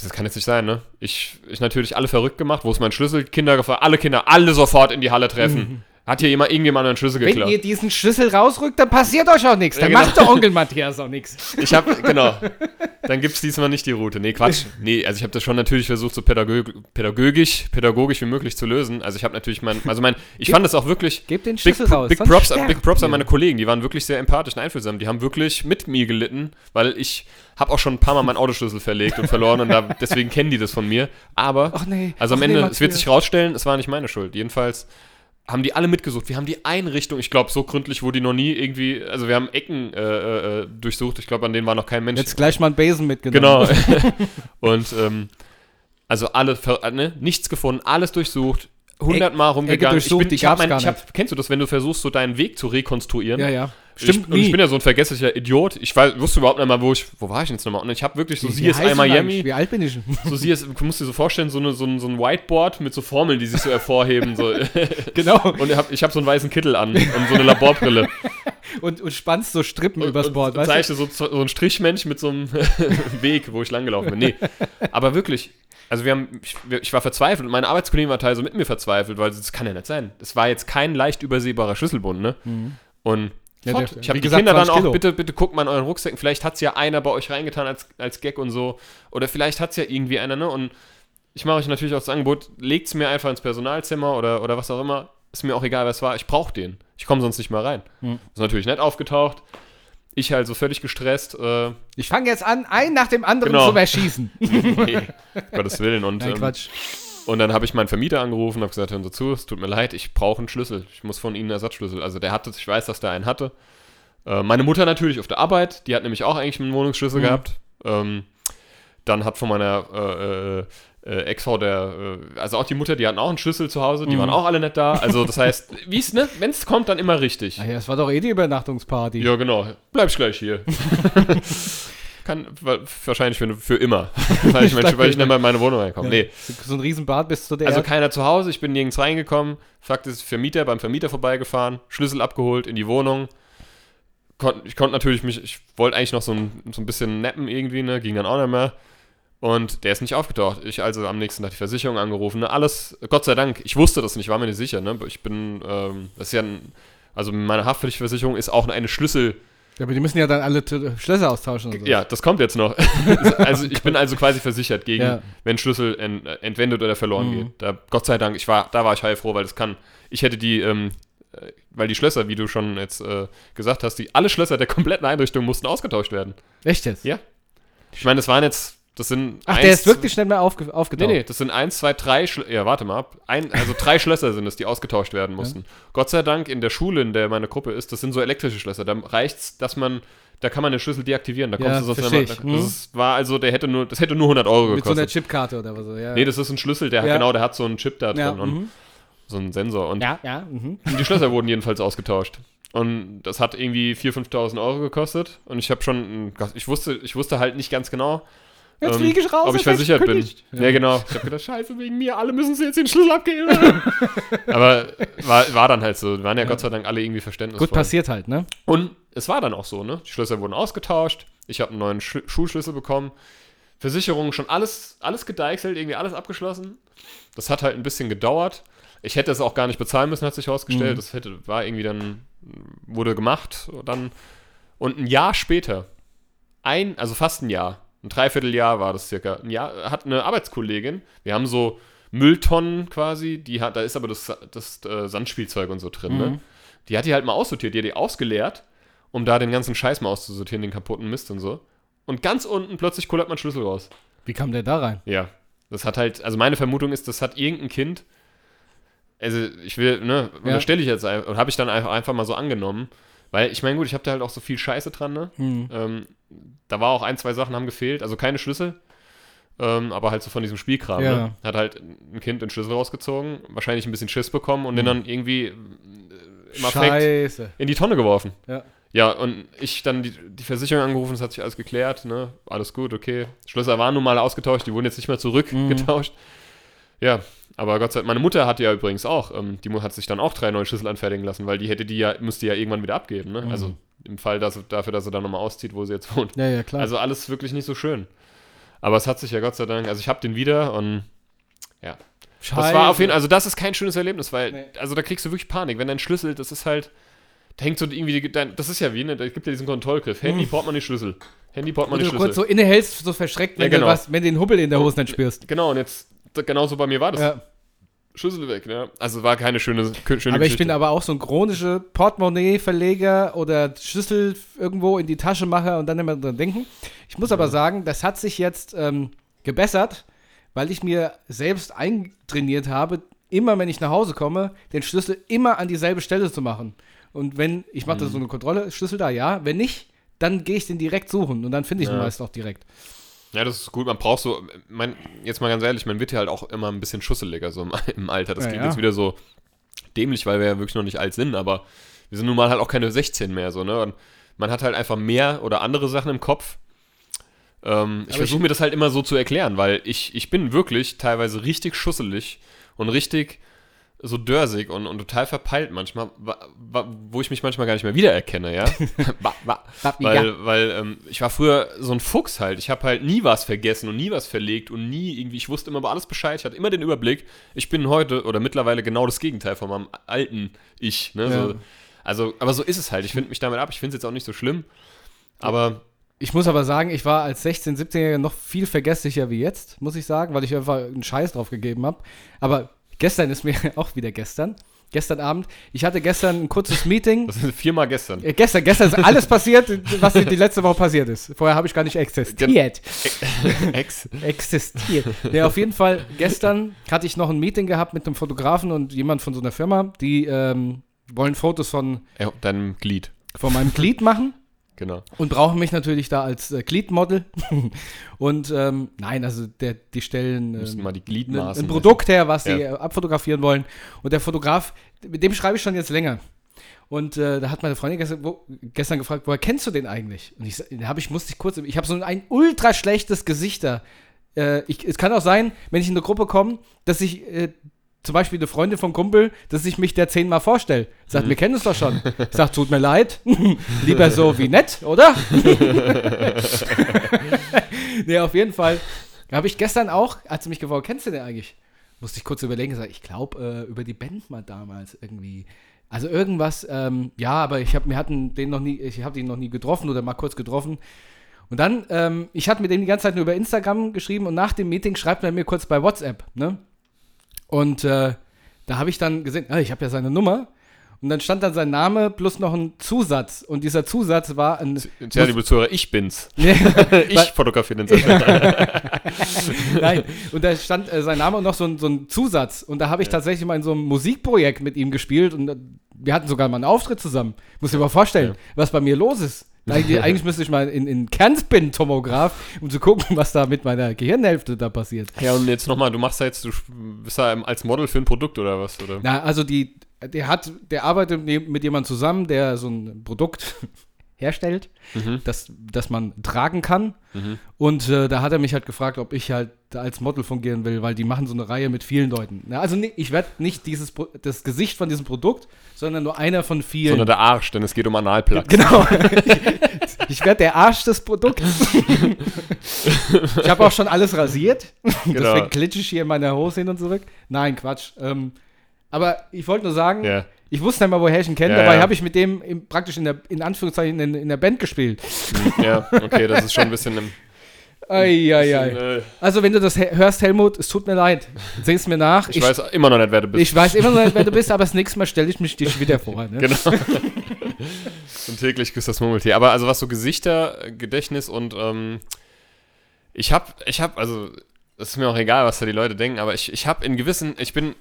das kann jetzt nicht sein, ne? Ich, ich natürlich alle verrückt gemacht, wo ist mein Schlüssel? Kinder gefragt, alle Kinder, alle sofort in die Halle treffen. Hat hier jemand irgendjemand einen Schlüssel Wenn geklaut? ihr diesen Schlüssel rausrückt, dann passiert euch auch nichts. Dann genau. macht der Onkel Matthias auch nichts. Ich habe, genau. Dann gibt es diesmal nicht die Route. Nee, Quatsch. Nee, also ich habe das schon natürlich versucht, so pädagog pädagogisch, pädagogisch wie möglich zu lösen. Also ich habe natürlich mein, also mein, ich fand das auch wirklich, Gebt den Big, Schlüssel raus. Big, Props, Big Props an meine Kollegen, die waren wirklich sehr empathisch und einfühlsam. Die haben wirklich mit mir gelitten, weil ich habe auch schon ein paar Mal meinen Autoschlüssel verlegt und verloren und da, deswegen kennen die das von mir. Aber, Ach nee. also am ach nee, Ende, es wird sich rausstellen, es war nicht meine Schuld. Jedenfalls haben die alle mitgesucht. Wir haben die Einrichtung, ich glaube, so gründlich wurde die noch nie irgendwie, also wir haben Ecken äh, äh, durchsucht. Ich glaube, an denen war noch kein Mensch. Jetzt gleich mal einen Besen mitgenommen. Genau. und ähm, also alle, ne, nichts gefunden, alles durchsucht, hundertmal rumgegangen. durchsucht, ich die ich hab gar ich hab, kennst du das, wenn du versuchst, so deinen Weg zu rekonstruieren? Ja, ja. Ich, Stimmt und ich nie. bin ja so ein vergesslicher Idiot. Ich weiß, wusste überhaupt nicht mal, wo ich, wo war ich jetzt nochmal? Und ich habe wirklich so Wie CSI du Miami? Wie alt bin ich? so CSI, du musst dir so vorstellen, so, eine, so, ein, so ein Whiteboard mit so Formeln, die sich so hervorheben. So. genau. Und ich habe ich hab so einen weißen Kittel an und so eine Laborbrille. Und, und spannst so Strippen übers und, Board, und weißt du? zeichne so, so ein Strichmensch mit so einem Weg, wo ich langgelaufen bin. Nee, aber wirklich, also wir haben, ich, ich war verzweifelt und meine Arbeitskollegen war teilweise mit mir verzweifelt, weil das kann ja nicht sein. Das war jetzt kein leicht übersehbarer Schlüsselbund, ne? Und Mhm. Ja, fort. der- ich habe die gesagt, Kinder dann 20 auch, Kilo. bitte, bitte guckt mal in euren Rucksäcken, vielleicht hat es ja einer bei euch reingetan als, als Gag und so. Oder vielleicht hat es ja irgendwie einer, ne? Und ich mache euch natürlich auch das Angebot, legt es mir einfach ins Personalzimmer oder, oder was auch immer. Ist mir auch egal, was war. Ich brauche den. Ich komme sonst nicht mal rein. Hm. Ist natürlich nett aufgetaucht. Ich halt so völlig gestresst. Äh, Ich fange jetzt an, einen nach dem anderen Genau. zu erschießen. nee, Gottes Willen. Und, Nein, ähm, Quatsch. und dann habe ich meinen Vermieter angerufen und habe gesagt, hören Sie zu, es tut mir leid, ich brauche einen Schlüssel. Ich muss von Ihnen einen Ersatzschlüssel. Also der hatte, ich weiß, dass der einen hatte. Äh, meine Mutter natürlich auf der Arbeit, die hat nämlich auch eigentlich einen Wohnungsschlüssel Mhm. gehabt. Ähm, dann hat von meiner äh, äh, Ex-Frau der, äh, also auch die Mutter, die hatten auch einen Schlüssel zu Hause, die Mhm. waren auch alle nicht da. Also das heißt, wie es, ne, wenn es kommt, dann immer richtig. Ach ja, das war doch eh die Übernachtungsparty. Ja, genau. Bleib ich gleich hier. Kann wa- wahrscheinlich für, für immer. weil, ich, mein, weil ich nicht mehr in meine Wohnung reinkomme. Nee. So ein Riesenbad bis zu der Also keiner zu Hause, ich bin nirgends reingekommen. Fakt ist, Vermieter beim Vermieter vorbeigefahren, Schlüssel abgeholt in die Wohnung. Kon ich konnte natürlich mich, ich wollte eigentlich noch so ein, so ein bisschen nappen irgendwie, ne, ging dann auch nicht mehr. Und der ist nicht aufgetaucht. Ich also am nächsten Tag die Versicherung angerufen, ne, alles, Gott sei Dank, ich wusste das nicht, war mir nicht sicher, ne, ich bin, ähm, das ist ja ein, also meine Haftpflichtversicherung ist auch eine Schlüssel, Ja, aber die müssen ja dann alle Schlösser austauschen und so. ja, das kommt jetzt noch. also ich bin also quasi versichert gegen, Ja. wenn Schlüssel ent, entwendet oder verloren Mhm. geht. Da, Gott sei Dank, ich war, da war ich heilfroh, weil das kann. Ich hätte die, ähm, äh, weil die Schlösser, wie du schon jetzt äh, gesagt hast, die alle Schlösser der kompletten Einrichtung mussten ausgetauscht werden. Echt jetzt? Ja. Ich meine, das waren jetzt, das sind. Ach, eins, der ist wirklich schnell mal aufge Nee, aufgetaucht. nee, das sind eins, zwei, drei Schlösser. Ja, warte mal ab. Ein, also drei Schlösser sind es, die ausgetauscht werden mussten. Gott sei Dank in der Schule, in der meine Gruppe ist, das sind so elektrische Schlösser. Da reicht's, dass man da kann man den Schlüssel deaktivieren. Da Ja, kommst du sonst immer, ich. das Mhm. ist, war also, der hätte nur, das hätte nur 100 Euro Mit so einer gekostet. Chipkarte oder was so, ja. nee, das ist ein Schlüssel, der hat, Ja. genau, der hat so einen Chip da drin ja, und mhm. so einen Sensor. Und ja, ja. Mhm. die Schlösser wurden jedenfalls ausgetauscht. Und das hat irgendwie 4.000, 5.000 Euro gekostet. Und ich habe schon, ich wusste, ich wusste halt nicht ganz genau, Jetzt ähm, fliege ich raus. ob ich versichert bin. gekündigt. Ja, genau. Ich habe gedacht, scheiße, wegen mir, alle müssen sie jetzt den Schlüssel abgeben. Aber war, war dann halt so. Wir waren ja, Gott sei Dank alle irgendwie verständnisvoll. Gut passiert halt, ne? Und es war dann auch so, ne? Die Schlösser wurden ausgetauscht. Ich habe einen neuen Sch Schulschlüssel bekommen. Versicherung schon alles, alles gedeichselt, irgendwie alles abgeschlossen. Das hat halt ein bisschen gedauert. Ich hätte es auch gar nicht bezahlen müssen, hat sich herausgestellt. Mhm. Das hätte, war irgendwie dann, wurde gemacht. Dann, und ein Jahr später, ein, also fast ein Jahr, ein Dreivierteljahr war das circa, ein Jahr, hat eine Arbeitskollegin, wir haben so Mülltonnen quasi, die hat, da ist aber das, das äh, Sandspielzeug und so drin, ne? Mhm. Die hat die halt mal aussortiert, die hat die ausgeleert, um da den ganzen Scheiß mal auszusortieren, den kaputten Mist und so. Und ganz unten plötzlich kullert man Schlüssel raus. Wie kam der da rein? Ja. Das hat halt, also meine Vermutung ist, das hat irgendein Kind, also ich will, ne, Ja. unterstelle ich jetzt einfach, und habe ich dann einfach, einfach mal so angenommen, weil ich meine, gut, ich habe da halt auch so viel Scheiße dran, ne? Hm. Ähm, da war auch ein, zwei Sachen haben gefehlt, also keine Schlüssel, ähm, aber halt so von diesem Spielkram. Ja. Ne? Hat halt ein Kind den Schlüssel rausgezogen, wahrscheinlich ein bisschen Schiss bekommen und den dann irgendwie äh, im Affekt in die Tonne geworfen. Ja. Ja, und ich dann die, die Versicherung angerufen, es hat sich alles geklärt, ne? Alles gut, okay. Schlösser waren nun mal ausgetauscht, die wurden jetzt nicht mehr zurückgetauscht. Ja, aber Gott sei Dank, meine Mutter hatte ja übrigens auch, ähm, die hat sich dann auch drei neue Schlüssel anfertigen lassen, weil die hätte die ja, müsste ja irgendwann wieder abgeben, ne? Also im Fall dass, dafür, dass sie dann nochmal auszieht, wo sie jetzt wohnt. Ja, ja, klar. Also alles wirklich nicht so schön. Aber es hat sich ja Gott sei Dank, also ich habe den wieder und ja. Scheiße. Das war auf jeden Fall, also das ist kein schönes Erlebnis, weil, Nee. also da kriegst du wirklich Panik. Wenn dein Schlüssel, das ist halt, da hängt so irgendwie, dein, das ist ja wie, ne, da gibt ja diesen Kontrollgriff. Handy, Portemonnaie, Schlüssel. Handy, Portemonnaie, du Schlüssel. kurz so innehältst, so verschreckt, wenn, Ja, genau. du was, wenn du den Hubbel in der Hose nicht spürst. Genau, und jetzt, genauso bei mir war das. Ja. Schlüssel weg, ne? Also war keine schöne, schöne Aber ich Geschichte. bin aber auch so ein chronischer Portemonnaie-Verleger oder Schlüssel irgendwo in die Tasche mache und dann immer dran denken. Ich muss aber sagen, das hat sich jetzt ähm, gebessert, weil ich mir selbst eintrainiert habe, immer wenn ich nach Hause komme, den Schlüssel immer an dieselbe Stelle zu machen. Und wenn, ich mache da Mhm. so eine Kontrolle, Schlüssel da, ja. Wenn nicht, dann gehe ich den direkt suchen und dann finde ich ihn Ja. meist auch direkt. Ja, das ist gut. Man braucht so, mein, jetzt mal ganz ehrlich, man wird ja halt auch immer ein bisschen schusseliger so im, im Alter. Das Ja, klingt ja. jetzt wieder so dämlich, weil wir ja wirklich noch nicht alt sind, aber wir sind nun mal halt auch keine 16 mehr, so, ne? Und man hat halt einfach mehr oder andere Sachen im Kopf. Ähm, ich versuche mir das halt immer so zu erklären, weil ich, ich bin wirklich teilweise richtig schusselig und richtig so dörsig und, und total verpeilt manchmal, wo ich mich manchmal gar nicht mehr wiedererkenne, ja. Weil, weil ähm, ich war früher so ein Fuchs halt. Ich habe halt nie was vergessen und nie was verlegt und nie irgendwie, ich wusste immer über alles Bescheid, ich hatte immer den Überblick. Ich bin heute oder mittlerweile genau das Gegenteil von meinem alten Ich. Ne? Ja. So, also, aber so ist es halt. Ich finde mich damit ab. Ich finde es jetzt auch nicht so schlimm. Aber Ich muss aber sagen, ich war als 16-, 17-Jähriger noch viel vergesslicher wie jetzt, muss ich sagen, weil ich einfach einen Scheiß drauf gegeben habe. Aber gestern ist mir auch wieder gestern. Gestern Abend. Ich hatte gestern ein kurzes Meeting. das ist viermal gestern. Äh, gestern, gestern ist alles passiert, was die, letzte Woche passiert ist. Vorher habe ich gar nicht existiert. Ex. Existiert. Nee, auf jeden Fall, gestern hatte ich noch ein Meeting gehabt mit einem Fotografen und jemand von so einer Firma, die ähm, wollen Fotos von, Ja, deinem Glied. von meinem Glied machen. Genau. und brauchen mich natürlich da als äh, Gliedmodel. und ähm, nein, also der, die stellen ähm, mal die ein, Gliedmaßen. ein Produkt her, was sie Ja. äh, abfotografieren wollen. Und der Fotograf, mit dem schreibe ich schon jetzt länger. Und äh, da hat meine Freundin gestern, wo, gestern gefragt, woher kennst du den eigentlich? Und ich, habe ich, musste ich kurz, ich habe so ein ultra schlechtes Gesicht da. Äh, ich, es kann auch sein, wenn ich in eine Gruppe komme, dass ich äh, zum Beispiel eine Freundin vom Kumpel, dass ich mich der zehnmal vorstelle. Sagt, wir kennen es doch schon. Ich sag, tut mir leid. Lieber so wie nett, oder? nee, auf jeden Fall. Habe ich gestern auch, als du mich gefragt kennst du den eigentlich? Musste ich kurz überlegen, sag, ich glaube, äh, über die Band mal damals irgendwie. Also irgendwas, ähm, ja, aber ich habe, wir hatten den noch nie, ich habe den noch nie getroffen oder mal kurz getroffen. Und dann, ähm, ich hatte mit dem die ganze Zeit nur über Instagram geschrieben und nach dem Meeting schreibt er mir kurz bei WhatsApp, ne? Und äh, da habe ich dann gesehen, ah, ich habe ja seine Nummer. Und dann stand dann sein Name plus noch ein Zusatz. Und dieser Zusatz war ein. Tja, liebe Zuhörer, ich bin's. Ich fotografiere den Sender. Nein, und da stand äh, sein Name und noch so ein, so ein Zusatz. Und da habe ich tatsächlich mal in so einem Musikprojekt mit ihm gespielt und äh, wir hatten sogar mal einen Auftritt zusammen. Muss dir mal vorstellen, Ja. was bei mir los ist. Eigentlich, eigentlich müsste ich mal in, in Kernspin-Tomograph, um zu gucken, was da mit meiner Gehirnhälfte da passiert. Ja, und jetzt nochmal, du machst da jetzt, du bist da als Model für ein Produkt oder was? Oder? Na, also die, der hat, der arbeitet mit jemandem zusammen, der so ein Produkt herstellt, Mhm. das, das man tragen kann. Mhm. Und äh, da hat er mich halt gefragt, ob ich halt da als Model fungieren will, weil die machen so eine Reihe mit vielen Leuten. Na, also nee, ich werde nicht dieses das Gesicht von diesem Produkt, sondern nur einer von vielen. Sondern der Arsch, denn es geht um Analplugs. Genau. ich werde der Arsch des Produkts. ich habe auch schon alles rasiert. Genau. Deswegen glitsche ich hier in meiner Hose hin und zurück. Nein, Quatsch. Ähm, aber ich wollte nur sagen, Ja. Ich wusste nicht mal, woher ich ihn kenne. Ja, Dabei ja. habe ich mit dem im, praktisch in der, in Anführungszeichen in, in der Band gespielt. Hm, Ja, okay, das ist schon ein bisschen im. Eieiei. bisschen, äh, Also, wenn du das hörst, Helmut, es tut mir leid. Seh es mir nach. ich, weiß immer noch nicht, wer du bist. ich weiß immer noch nicht, wer du bist, aber das nächste Mal stelle ich mich dich wieder vor. Ne? Genau. und täglich küsst das Murmeltier. Aber also was so Gesichter, Gedächtnis und ähm, ich hab, ich hab, also es ist mir auch egal, was da die Leute denken, aber ich, ich hab in gewissen, ich bin,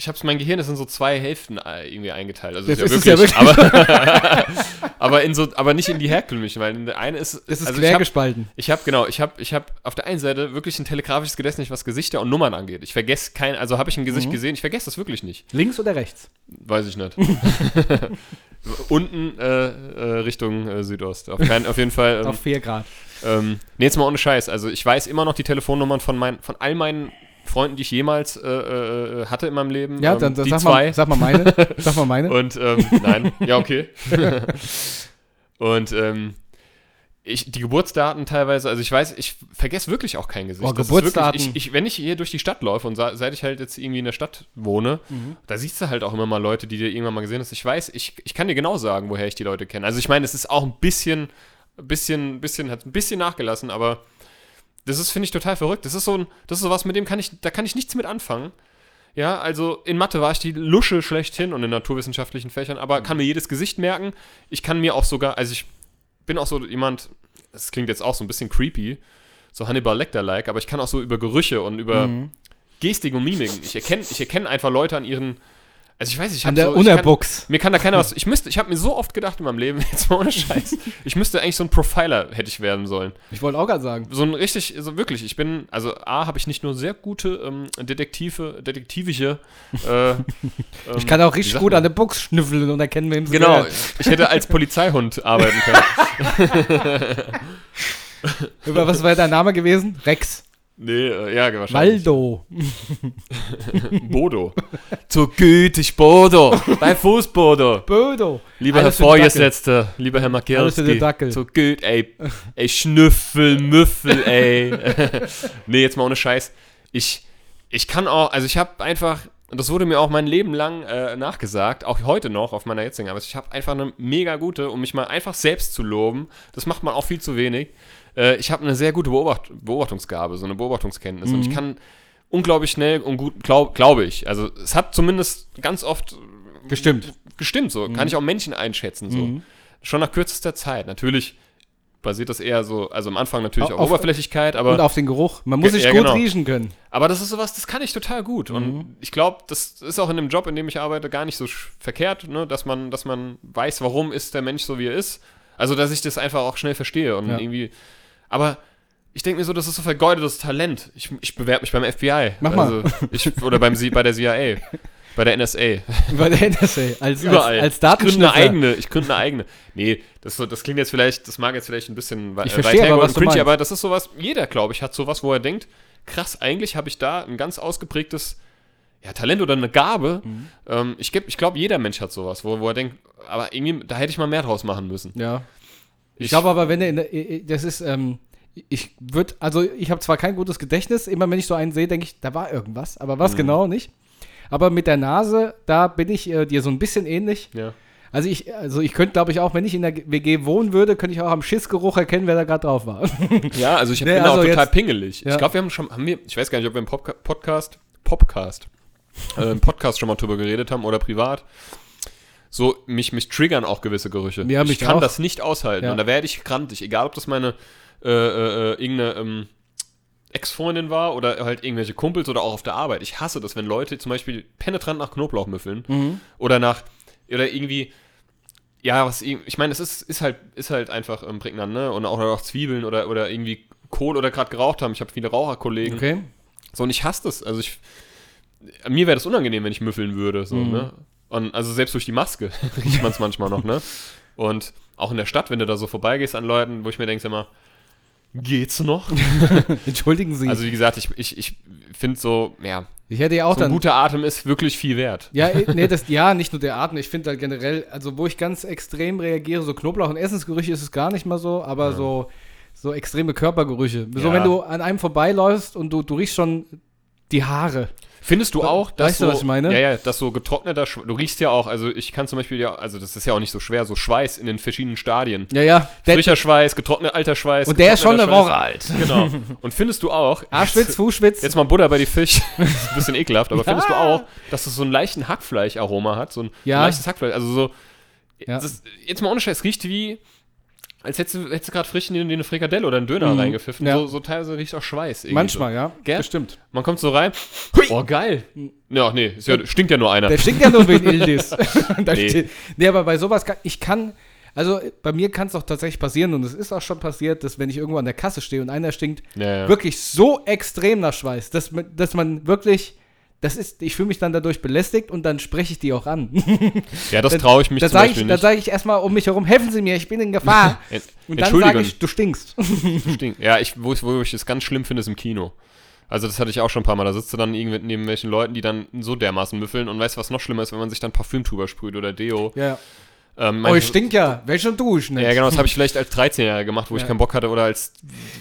ich hab's, mein Gehirn ist in so zwei Hälften äh, irgendwie eingeteilt. Also Das ist ist ja es wirklich, ja wirklich. aber, aber in so, aber nicht in die herkömmlichen, weil in der eine ist, Es ist also ich hab, quergespalten. ich habe genau, ich habe ich hab auf der einen Seite wirklich ein telegrafisches Gedächtnis, was Gesichter und Nummern angeht. Ich vergesse kein, also habe ich ein Gesicht Mhm. gesehen, ich vergesse das wirklich nicht. Links oder rechts? Weiß ich nicht. Unten äh, äh, Richtung äh, Südost. Auf, kein, auf jeden Fall. Ähm, Auf 4 Grad. ähm, nee, jetzt mal ohne Scheiß. Also ich weiß immer noch die Telefonnummern von, mein, von all meinen Freunden, die ich jemals äh, äh, hatte in meinem Leben. Ja, ähm, dann, dann die sag, zwei. mal, sag mal meine. Sag mal meine. Und ähm, nein, ja, okay. Und ähm, ich, die Geburtsdaten teilweise, also ich weiß, ich vergesse wirklich auch kein Gesicht. Oh, Geburtsdaten. Wirklich, ich, ich, wenn ich hier durch die Stadt laufe und seit ich halt jetzt irgendwie in der Stadt wohne, Mhm. da siehst du halt auch immer mal Leute, die dir irgendwann mal gesehen hast. Ich weiß, ich, ich kann dir genau sagen, woher ich die Leute kenne. Also ich meine, es ist auch ein bisschen, bisschen, bisschen, hat ein bisschen nachgelassen, aber das ist, finde ich, total verrückt. Das ist so ein, das ist sowas, mit dem kann ich, da kann ich nichts mit anfangen. Ja, also in Mathe war ich die Lusche schlechthin und in naturwissenschaftlichen Fächern, aber kann mir jedes Gesicht merken. Ich kann mir auch sogar, also ich bin auch so jemand, das klingt jetzt auch so ein bisschen creepy, so Hannibal Lecter-like, aber ich kann auch so über Gerüche und über Mhm. Gestik und Mimiken. Ich erkenne ich erkenn einfach Leute an ihren, also ich weiß nicht, ich An hab der so, ich kann, Unerbuchs. mir kann da keiner was, ich müsste, ich habe mir so oft gedacht in meinem Leben, jetzt mal ohne Scheiß, ich müsste eigentlich so ein Profiler hätte ich werden sollen. Ich wollte auch gerade sagen. So ein richtig, so wirklich, ich bin, also A, habe ich nicht nur sehr gute ähm, Detektive, detektivische, äh, Ich kann auch richtig gut an der Box schnüffeln und erkennen, wem es Genau, gehört. ich hätte als Polizeihund arbeiten können. Über was wäre dein Name gewesen? Rex. Nee, äh, ja, wahrscheinlich. Waldo. Bodo. Zu gütig, Bodo. Bei Fußbodo. Bödo. Lieber Alles Herr Vorgesetzter, lieber Herr Dackel. Zu gut, ey. Ey, Schnüffel, Müffel, ey. nee, jetzt mal ohne Scheiß. Ich, ich kann auch, also ich habe einfach, und das wurde mir auch mein Leben lang äh, nachgesagt, auch heute noch auf meiner jetzigen Arbeit, ich habe einfach eine mega gute, um mich mal einfach selbst zu loben, das macht man auch viel zu wenig, äh, ich habe eine sehr gute Beobacht Beobachtungsgabe, so eine Beobachtungskenntnis und ich kann unglaublich schnell und gut, glaube glaub ich, also es hat zumindest ganz oft Gestimmt. gestimmt so, kann ich auch Menschen einschätzen so. Mhm. Schon nach kürzester Zeit. Natürlich basiert das eher so, also am Anfang natürlich auf, Auf- Oberflächlichkeit, Und aber, auf den Geruch. Man muss sich ja, gut genau. riechen können. aber das ist sowas, das kann ich total gut. Und ich glaube, das ist auch in dem Job, in dem ich arbeite, gar nicht so verkehrt, ne? dass, man, dass man weiß, warum ist der Mensch so, wie er ist. Also, dass ich das einfach auch schnell verstehe und Ja. irgendwie. Aber ich denke mir so, das ist so vergeudetes Talent. Ich, ich bewerbe mich beim FBI. Mach mal. also, Ich, oder beim, bei der CIA. Bei der NSA. Bei der NSA. Als, Überall. Als, als ich gründe eine eigene. Ich gründe eine eigene. Nee, das, das klingt jetzt vielleicht, das mag jetzt vielleicht ein bisschen Ich äh, verstehe aber, was cringy, meinst. aber das ist sowas, jeder, glaube ich, hat sowas, wo er denkt, krass, eigentlich habe ich da ein ganz ausgeprägtes ja, Talent oder eine Gabe. Mhm. Ähm, ich ich glaube, jeder Mensch hat sowas, wo, wo er denkt, aber irgendwie, da hätte ich mal mehr draus machen müssen. Ja. Ich, Ich- glaube aber, wenn er in der, das ist, ähm, ich würde, also ich habe zwar kein gutes Gedächtnis, immer wenn ich so einen sehe, denke ich, da war irgendwas, aber Mhm. was genau nicht. Aber mit der Nase, da bin ich äh, dir so ein bisschen ähnlich. Ja. Also ich, also ich könnte, glaube ich, auch, wenn ich in der WG wohnen würde, könnte ich auch am Schissgeruch erkennen, wer da gerade drauf war. Ja, also ich Nee, bin also auch total jetzt- pingelig. Ja. Ich glaube, wir haben schon, haben wir, ich weiß gar nicht, ob wir im Popca Podcast, Popcast, äh, im Podcast schon mal drüber geredet haben oder privat. So, mich, mich triggern auch gewisse Gerüche. Ja, ich kann auch. das nicht aushalten. Ja. Und da werde ich grantig, egal ob das meine äh, äh, irgendeine ähm, Ex-Freundin war oder halt irgendwelche Kumpels oder auch auf der Arbeit. Ich hasse das, wenn Leute zum Beispiel penetrant nach Knoblauch müffeln Mhm. oder nach, oder irgendwie, ja, was ich, ich meine, es ist, ist halt, ist halt einfach ähm, prägnant, ne? Und auch, auch Zwiebeln oder, oder irgendwie Kohl oder gerade geraucht haben. Ich habe viele Raucherkollegen. Okay. So, und ich hasse das. Also ich, mir wäre das unangenehm, wenn ich müffeln würde, so, Mhm. ne? Und also selbst durch die Maske riecht man es manchmal noch, ne? Und auch in der Stadt, wenn du da so vorbeigehst an Leuten, wo ich mir denke immer, geht's noch? Entschuldigen Sie. Also wie gesagt, ich, ich, ich finde so, ja, ich hätte ja auch so ein dann. guter Atem ist wirklich viel wert. Ja, eh, nee, das, ja, nicht nur der Atem. Ich finde halt generell, also wo ich ganz extrem reagiere, so Knoblauch- und Essensgerüche ist es gar nicht mal so, aber Ja. so, so extreme Körpergerüche. So, Ja. wenn du an einem vorbeiläufst und du, du riechst schon die Haare. Findest du auch, dass Weißt du, so, was ich meine? Ja, ja, dass so getrockneter, Schwe- du riechst ja auch, also ich kann zum Beispiel ja, also das ist ja auch nicht so schwer, so Schweiß in den verschiedenen Stadien. Ja, ja. Frischer Schweiß, getrockneter alter Schweiß. und der ist schon eine Woche alt. Schweiß. Genau. Und findest du auch, Arschwitz, Fußschwitz. jetzt mal Butter bei die Fisch, ist ein bisschen ekelhaft, aber findest du auch, dass es so einen leichten Hackfleisch-Aroma hat, so ein Ja. leichtes Hackfleisch, also so, Ja. das jetzt mal ohne Scheiß, es riecht wie, als hättest du, hättest du gerade frisch in eine Frikadelle oder einen Döner Mhm. reingepfiffen, Ja. so, so teilweise riecht auch Schweiß. irgendwie Manchmal, ja. Gell? Bestimmt. So. Man kommt so rein, oh geil. Ja, nee, ja, stinkt ja nur einer. Der stinkt ja nur wegen Ildis. Nee. steht- nee, aber bei sowas kann ich kann. Also bei mir kann es doch tatsächlich passieren und es ist auch schon passiert, dass wenn ich irgendwo an der Kasse stehe und einer stinkt Ja, wirklich so extrem nach Schweiß, dass, dass man wirklich, das ist, ich fühle mich dann dadurch belästigt und dann spreche ich die auch an. Ja, das traue ich mich Da zum sage Beispiel ich, da nicht. sag ich erstmal um mich herum, helfen Sie mir, ich bin in Gefahr. Und dann sage ich, du stinkst. stinkt. Ja, ich, wo, ich, wo ich das ganz schlimm finde, ist im Kino. Also das hatte ich auch schon ein paar Mal. Da sitzt du dann irgendwie neben welchen Leuten, die dann so dermaßen müffeln und weißt du, was noch schlimmer ist, wenn man sich dann Parfüm drüber sprüht oder Deo. Ja. Ähm, Oh, ich stink ja. Will schon duschen. Ja, genau, das habe ich vielleicht als 13-Jähriger gemacht, wo ich Ja. keinen Bock hatte, oder als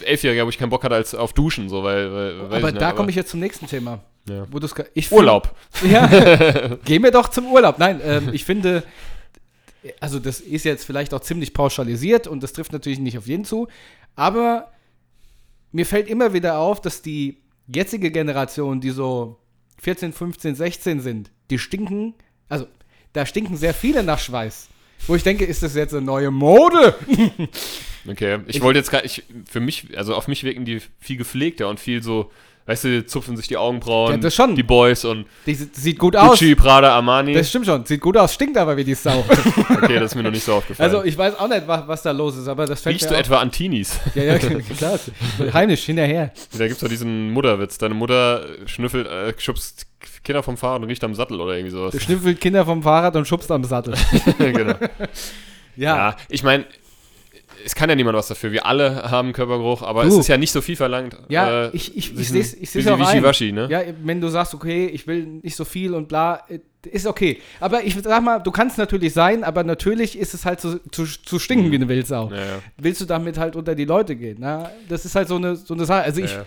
11-Jähriger, wo ich keinen Bock hatte, als auf Duschen, so, weil, weil Aber ich da komme ich jetzt zum nächsten Thema. Ja. Wo ich Urlaub. Ja, gehen wir doch zum Urlaub. Nein, ähm, ich finde, also das ist jetzt vielleicht auch ziemlich pauschalisiert und das trifft natürlich nicht auf jeden zu, aber mir fällt immer wieder auf, dass die jetzige Generation, die so 14, 15, 16 sind, die stinken, also da stinken sehr viele nach Schweiß. Wo ich denke, ist das jetzt eine neue Mode? Okay, ich, wollte jetzt gerade, ich, für mich, also auf mich wirken die viel gepflegter und viel so, weißt du, zupfen sich die Augenbrauen, Ja, das schon. die Boys und Die si- sieht gut aus. Gucci, Prada, Armani. Das stimmt schon, sieht gut aus, stinkt aber wie die Sau. okay, das ist mir noch nicht so aufgefallen. Also ich weiß auch nicht, was, was da los ist, aber das fällt Riechst du auf. etwa an Teenies? Ja, ja, klar. Heimlich, hinterher. Da gibt es doch diesen Mutterwitz. Deine Mutter schnüffelt, äh, schubst Kinder vom Fahrrad und riecht am Sattel oder irgendwie sowas. Du schnüffelt Kinder vom Fahrrad und schubst am Sattel. genau. Ja. Ja, ich meine, es kann ja niemand was dafür. Wir alle haben Körpergeruch, aber Du. es ist ja nicht so viel verlangt. Ja, äh, ich, ich, ich sehe es ich seh's auch ein. ne? Ja, wenn du sagst, okay, ich will nicht so viel und bla, äh, ist okay. Aber ich sag mal, du kannst natürlich sein, aber natürlich ist es halt zu, zu, zu stinken wie eine Wildsau. Ja, ja. Willst du damit halt unter die Leute gehen? Na, das ist halt so eine, so eine Sache. Also ich, ja.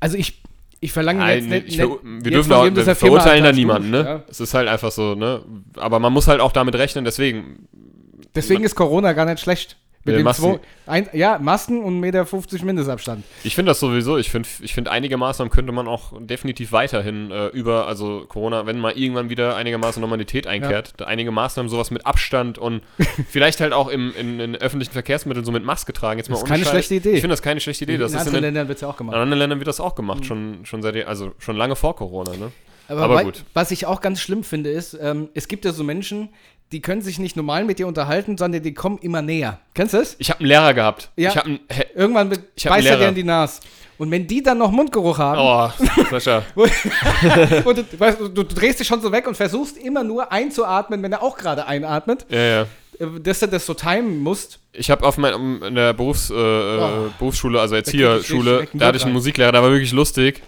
also ich, ich verlange Nein, jetzt nicht, ich, wir jetzt dürfen auch, wir er verurteilen da niemanden, ne? ja. Es ist halt einfach so, ne? Aber man muss halt auch damit rechnen, deswegen. Deswegen ist Corona gar nicht schlecht. Mit Ja, dem Masken. zwei, ein, ja, Masken und 1,50 Meter Mindestabstand. Ich finde das sowieso, ich finde ich find einige Maßnahmen könnte man auch definitiv weiterhin äh, über, also Corona, wenn mal irgendwann wieder einigermaßen Normalität einkehrt, da einige Maßnahmen, sowas mit Abstand und vielleicht halt auch im, in, in öffentlichen Verkehrsmitteln so mit Maske tragen. Jetzt mal Das ist keine schlechte Idee. Ich finde das keine schlechte Idee. Das in ist in anderen Ländern wird es ja auch in gemacht. anderen Ländern wird das auch gemacht, schon, schon seit, also schon lange vor Corona, ne? Aber, Aber gut. was ich auch ganz schlimm finde, ist, ähm, es gibt ja so Menschen, die können sich nicht normal mit dir unterhalten, sondern die kommen immer näher. Kennst du das? Ich habe einen Lehrer gehabt. Ja. Ich habe einen, Irgendwann Ich hab beißt er dir in die Nase. Und wenn die dann noch Mundgeruch haben, oh, Sascha. und du, weißt, du, drehst dich schon so weg und versuchst immer nur einzuatmen, wenn er auch gerade einatmet, ja, ja. äh, dass du das so timen musst. Ich habe auf der Berufs, äh, Oh. Berufsschule, also Erzieherschule, da hatte ich einen Musiklehrer, der war wirklich lustig.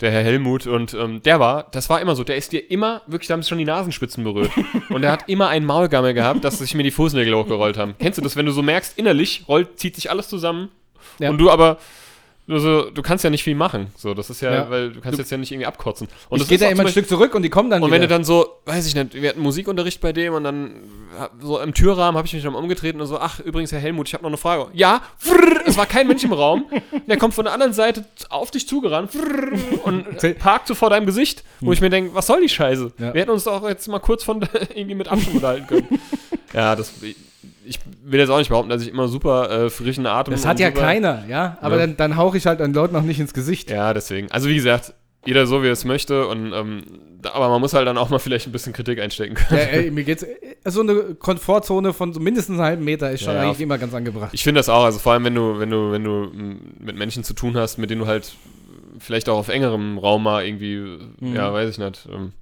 Der Herr Helmut und ähm, der war, das war immer so, der ist dir immer, wirklich, da haben sich schon die Nasenspitzen berührt. und der hat immer einen Maulgammel gehabt, dass sich mir die Fußnägel hochgerollt haben. Kennst du das, wenn du so merkst, innerlich rollt, zieht sich alles zusammen Ja. und du aber, also, du kannst ja nicht viel machen. So, das ist ja, Ja. weil du kannst Du- jetzt ja nicht irgendwie abkotzen. Und ist da auch immer ein Stück zurück und die kommen dann und wieder. wenn du dann so, weiß ich nicht, wir hatten Musikunterricht bei dem und dann so im Türrahmen habe ich mich dann umgetreten und so, ach, übrigens, Herr Helmut, ich habe noch eine Frage. Ja, frrr, es war kein Mensch im Raum. Der kommt von der anderen Seite auf dich zugerannt frrr, und parkt so vor deinem Gesicht, wo ich mir denke, was soll die Scheiße? Ja. Wir hätten uns doch jetzt mal kurz von irgendwie mit Abstand unterhalten können. ja, das, ich will jetzt auch nicht behaupten, dass ich immer super äh, frischen Atem das und hat ja keiner, ja. Aber Ja. dann, dann hauche ich halt an Leuten noch nicht ins Gesicht. Ja, deswegen. Also wie gesagt, jeder so, wie er es möchte und ähm, aber man muss halt dann auch mal vielleicht ein bisschen Kritik einstecken können. Ja, ey, mir geht's. so eine Komfortzone von so mindestens einem halben Meter ist schon Ja, eigentlich immer ganz angebracht. Ich finde das auch, also vor allem, wenn du, wenn du, wenn du mit Menschen zu tun hast, mit denen du halt vielleicht auch auf engerem Raum mal irgendwie, Mhm. ja, weiß ich nicht. ähm,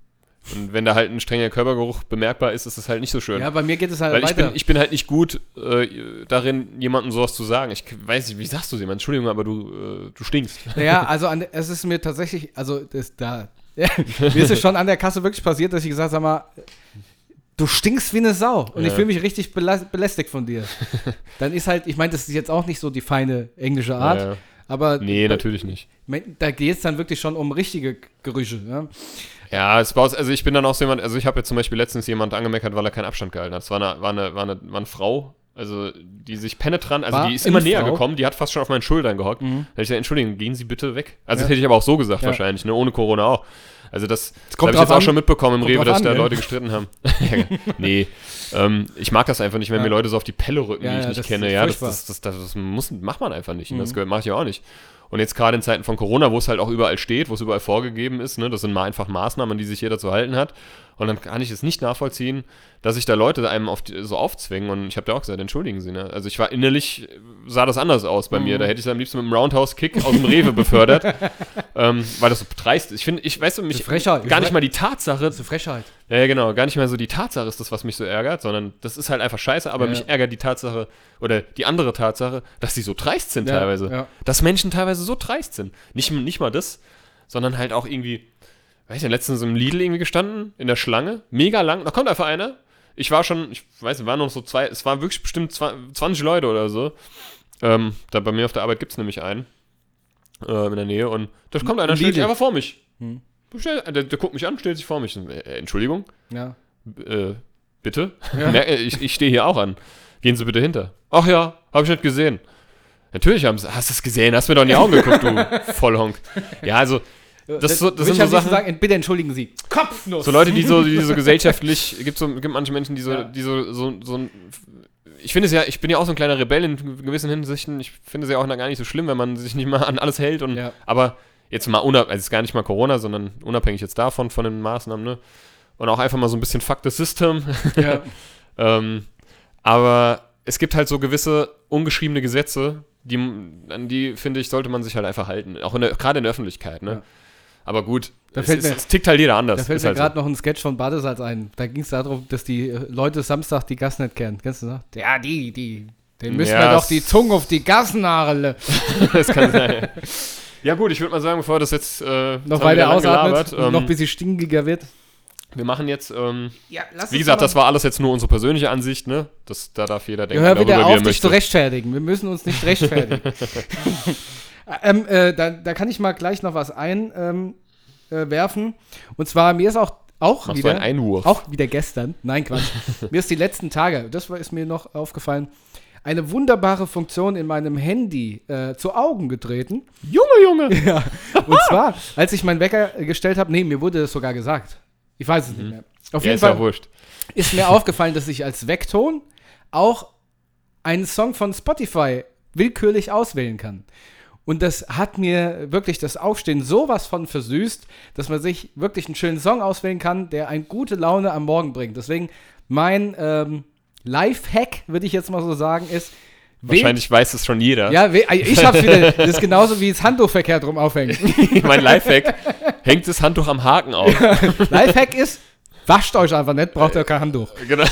Und wenn da halt ein strenger Körpergeruch bemerkbar ist, ist das halt nicht so schön. Ja, bei mir geht es halt Weil ich weiter. bin, ich bin halt nicht gut äh, darin, jemandem sowas zu sagen. Ich weiß nicht, wie sagst du es jemand? Entschuldigung, aber du, äh, du stinkst. Naja, also an, es ist mir tatsächlich, also das, da, ja, mir ist es schon an der Kasse wirklich passiert, dass ich gesagt habe, sag mal, du stinkst wie eine Sau und Ja. ich fühle mich richtig belästigt von dir. Dann ist halt, ich meine, das ist jetzt auch nicht so die feine englische Art, Ja, aber Nee, natürlich nicht. da geht es dann wirklich schon um richtige Gerüche. Ja? Ja, es war, also ich bin dann auch so jemand, also ich habe jetzt zum Beispiel letztens jemand angemeckert, weil er keinen Abstand gehalten hat. Es war eine, war eine, war eine, war eine Frau, also die sich penetrant, also War die ist immer näher Frau? gekommen, die hat fast schon auf meinen Schultern gehockt. Mhm. Da hab ich gesagt, Entschuldigung, gehen Sie bitte weg. Also Ja. das hätte ich aber auch so gesagt Ja. wahrscheinlich, ne? ohne Corona auch. Also das, das habe ich jetzt auch an. schon mitbekommen im Kommt Rewe, dass an, da ne? Leute gestritten haben. Ja, nee, ähm, ich mag das einfach nicht, wenn Ja. mir Leute so auf die Pelle rücken, Ja, die ich ja, nicht das kenne. Ja, das, das, das, das, das muss, macht man einfach nicht. Das Mhm. gehört, mache ich auch nicht. Und jetzt gerade in Zeiten von Corona, wo es halt auch überall steht, wo es überall vorgegeben ist, ne, das sind mal einfach Maßnahmen, die sich jeder zu halten hat. Und dann kann ich es nicht nachvollziehen, dass sich da Leute einem auf die, so aufzwingen. Und ich habe da auch gesagt, entschuldigen Sie. Ne? Also ich war innerlich, sah das anders aus bei Mhm. mir. Da hätte ich es am liebsten mit einem Roundhouse-Kick aus dem Rewe befördert. ähm, weil das so dreist ist. Ich finde, ich weiß du, mich, gar nicht mal die Tatsache, Das ist eine Frechheit. Ja, ja, genau. Gar nicht mehr so die Tatsache ist das, was mich so ärgert, sondern das ist halt einfach scheiße, aber Ja. mich ärgert die Tatsache oder die andere Tatsache, dass sie so dreist sind Ja, teilweise. ja. Dass Menschen teilweise so dreist sind. Nicht, nicht mal das, sondern halt auch irgendwie, weiß ich, letztens im Lidl irgendwie gestanden, in der Schlange, mega lang, da kommt einfach einer. Ich war schon, ich weiß nicht, waren noch so zwei, es waren wirklich bestimmt zwei- 20 Leute oder so. Ähm, da bei mir auf der Arbeit gibt es nämlich einen äh, in der Nähe und da kommt einer, stellt sich einfach vor mich. Hm. Bestell- Der, der guckt mich an, stellt sich vor mich. Äh, Entschuldigung? Ja. äh, bitte? Ja. Äh, ich ich stehe hier auch an. Gehen Sie bitte hinter. Ach ja, habe ich nicht gesehen. Natürlich haben sie, hast du es gesehen, hast mir doch in die Augen geguckt, du Vollhonk. Ja, also, Das ist so- das sind ich so Sachen- sagen, bitte entschuldigen Sie. Kopfnuss. so Leute, die so, die so gesellschaftlich, gibt so, gibt manche Menschen, die so, Ja. die so, so, so ein, ich finde es ja, ich bin ja auch so ein kleiner Rebell in gewissen Hinsichten. Ich finde es ja auch gar nicht so schlimm, wenn man sich nicht mal an alles hält und, Ja. aber jetzt mal unabhängig, also es ist gar nicht mal Corona, sondern unabhängig jetzt davon, von den Maßnahmen, ne? Und auch einfach mal so ein bisschen Fuck the System. Ja. Ähm, aber es gibt halt so gewisse ungeschriebene Gesetze, die, an die, finde ich, sollte man sich halt einfach halten. Auch in der, gerade in der Öffentlichkeit, ne? Ja. Aber gut, Da es, fällt mir- es tickt halt jeder anders. Da fällt Ist mir halt gerade noch ein Sketch von Badesalz ein. Da ging es darum, dass die äh, Leute Samstag die Gas nicht kennen. Kennst du das? Ja, die, die. Den müssen Ja, wir doch die Zunge auf die so. das kann sein. Ja gut, ich würde mal sagen, bevor das jetzt äh, Noch wieder weiter ausatmet gelabert, und ähm, noch ein bisschen stinkiger wird. wir machen jetzt, ähm, Ja, lass wie gesagt, das war alles jetzt nur unsere persönliche Ansicht, ne? Das, da darf jeder denken, Hör wieder wie er auf, dich möchte. zu rechtfertigen. Wir müssen uns nicht rechtfertigen. ähm, äh, da, da kann ich mal gleich noch was einwerfen. Ähm, äh, und zwar, mir ist auch, auch Machst du wieder. einen Einwurf? Auch wieder gestern. Nein, Quatsch. mir ist die letzten Tage, das ist mir noch aufgefallen, eine wunderbare Funktion in meinem Handy äh, zu Augen getreten. Junge, Junge! Ja. Und zwar, als ich meinen Wecker gestellt habe, nee, mir wurde das sogar gesagt. Ich weiß es nicht mehr. Auf Ja, jeden ist Fall ja wurscht. ist mir aufgefallen, dass ich als Weckton auch einen Song von Spotify willkürlich auswählen kann. Und das hat mir wirklich das Aufstehen sowas von versüßt, dass man sich wirklich einen schönen Song auswählen kann, der eine gute Laune am Morgen bringt. Deswegen mein ähm, Life-Hack, würde ich jetzt mal so sagen, ist, Wahrscheinlich weiß es schon jeder. ja, ich hab's wieder. Das ist genauso wie das Handtuch verkehrt rum aufhängen. mein Lifehack hängt das Handtuch am Haken auf. Lifehack ist, wascht euch einfach nicht, braucht ihr kein Handtuch. genau.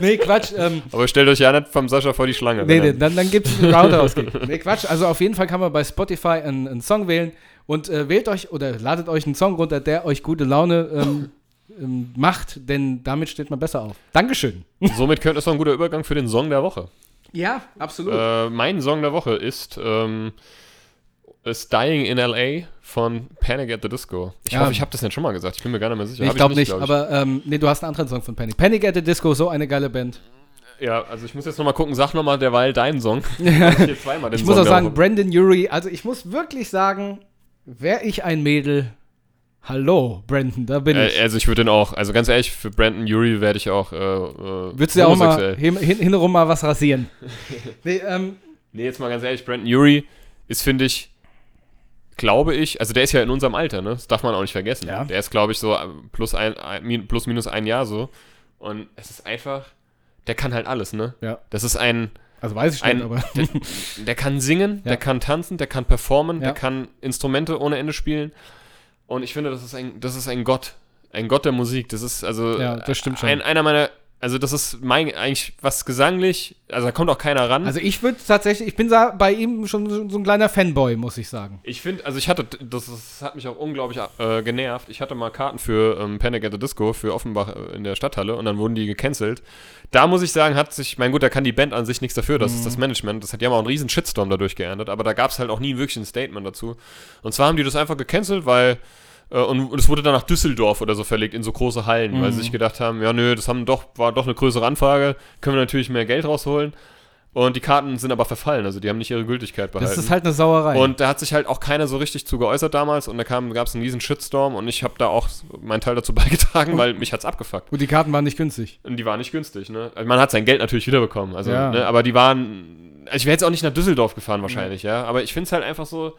Nee, Quatsch. Ähm, Aber stellt euch ja nicht vom Sascha vor die Schlange. Nee, nee, dann, dann gibt es einen Roundhouse. nee, Quatsch. Also auf jeden Fall kann man bei Spotify einen, einen Song wählen und äh, wählt euch oder ladet euch einen Song runter, der euch gute Laune ähm, ähm, macht, denn damit steht man besser auf. Dankeschön. Somit könnte es noch ein guter Übergang für den Song der Woche. Ja, absolut. Äh, mein Song der Woche ist, ähm, ist Dying in L.A. von Panic at the Disco. Ich Ja. hoffe, ich habe das nicht schon mal gesagt. Ich bin mir gar nicht mehr sicher. ich Hab glaube nicht, glaub ich. aber ähm, nee, du hast einen anderen Song von Panic. Panic at the Disco, so eine geile Band. Ja, also ich muss jetzt noch mal gucken. Sag noch mal derweil deinen Song. Hier zweimal den Ich muss Song auch sagen. Brandon Urie, also ich muss wirklich sagen, wäre ich ein Mädel, hallo, Brandon, da bin ich. Äh, also ich würde den auch, also ganz ehrlich, für Brandon Urie werde ich auch äh, äh, Würdest du ja auch mal hin, hin, hintenrum mal was rasieren? nee, ähm, Nee, jetzt mal ganz ehrlich, Brandon Urie ist, finde ich, glaube ich, also der ist ja in unserem Alter, ne? Das darf man auch nicht vergessen. Ja. Der ist, glaube ich, so äh, plus, ein, ein, plus minus ein Jahr so. Und es ist einfach, der kann halt alles, ne? Ja. Das ist ein, Also weiß ich ein nicht, aber. der, der kann singen, Ja. der kann tanzen, der kann performen, Ja. der kann Instrumente ohne Ende spielen. Und ich finde, das ist ein, das ist ein Gott. Ein Gott der Musik. Das ist also Ja, das stimmt schon. Ein, einer meiner, also das ist mein, eigentlich was gesanglich, also da kommt auch keiner ran. Also ich würde tatsächlich, ich bin da bei ihm schon so, ein kleiner Fanboy, muss ich sagen. Ich finde, also ich hatte, das, das hat mich auch unglaublich äh, genervt. Ich hatte mal Karten für ähm, Panic at the Disco für Offenbach äh, in der Stadthalle und dann wurden die gecancelt. Da muss ich sagen, hat sich, mein gut, da kann die Band an sich nichts dafür, das Mhm. ist das Management. Das hat ja mal einen riesen Shitstorm dadurch geerntet, aber da gab es halt auch nie wirklich ein Statement dazu. Und zwar haben die das einfach gecancelt, weil und, und es wurde dann nach Düsseldorf oder so verlegt, in so große Hallen, weil sie Mhm. sich gedacht haben, ja nö, das haben doch, war doch eine größere Anfrage, können wir natürlich mehr Geld rausholen. Und die Karten sind aber verfallen, also die haben nicht ihre Gültigkeit behalten. Das ist halt eine Sauerei. Und da hat sich halt auch keiner so richtig zu geäußert damals und da gab es einen riesen Shitstorm und ich habe da auch meinen Teil dazu beigetragen, weil mich hat's abgefuckt. Und die Karten waren nicht günstig. Und die waren nicht günstig, ne? Also man hat sein Geld natürlich wiederbekommen, also, Ja. ne? aber die waren, also ich wäre jetzt auch nicht nach Düsseldorf gefahren wahrscheinlich, ja, aber ich finde es halt einfach so,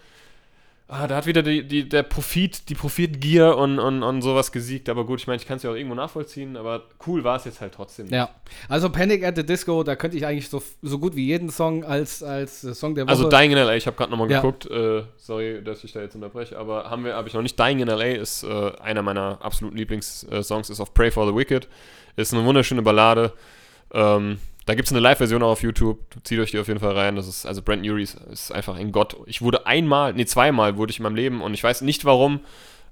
ah, da hat wieder die, die, der Profit, die Profitgier und, und, und sowas gesiegt, aber gut, ich meine, ich kann es ja auch irgendwo nachvollziehen, aber cool war es jetzt halt trotzdem. Ja. Also Panic at the Disco, da könnte ich eigentlich so, so gut wie jeden Song als, als äh, Song der Woche. Also Dying in LA, ich habe gerade nochmal Ja. geguckt, äh, sorry, dass ich da jetzt unterbreche, aber haben wir, habe ich noch nicht. Dying in LA ist äh, einer meiner absoluten Lieblingssongs, ist auf Pray for the Wicked. Ist eine wunderschöne Ballade. Ähm, da gibt es eine Live-Version auch auf YouTube. Zieht euch die auf jeden Fall rein. Das ist, also Brent Urie ist, ist einfach ein Gott. Ich wurde einmal, nee, zweimal wurde ich in meinem Leben und ich weiß nicht warum,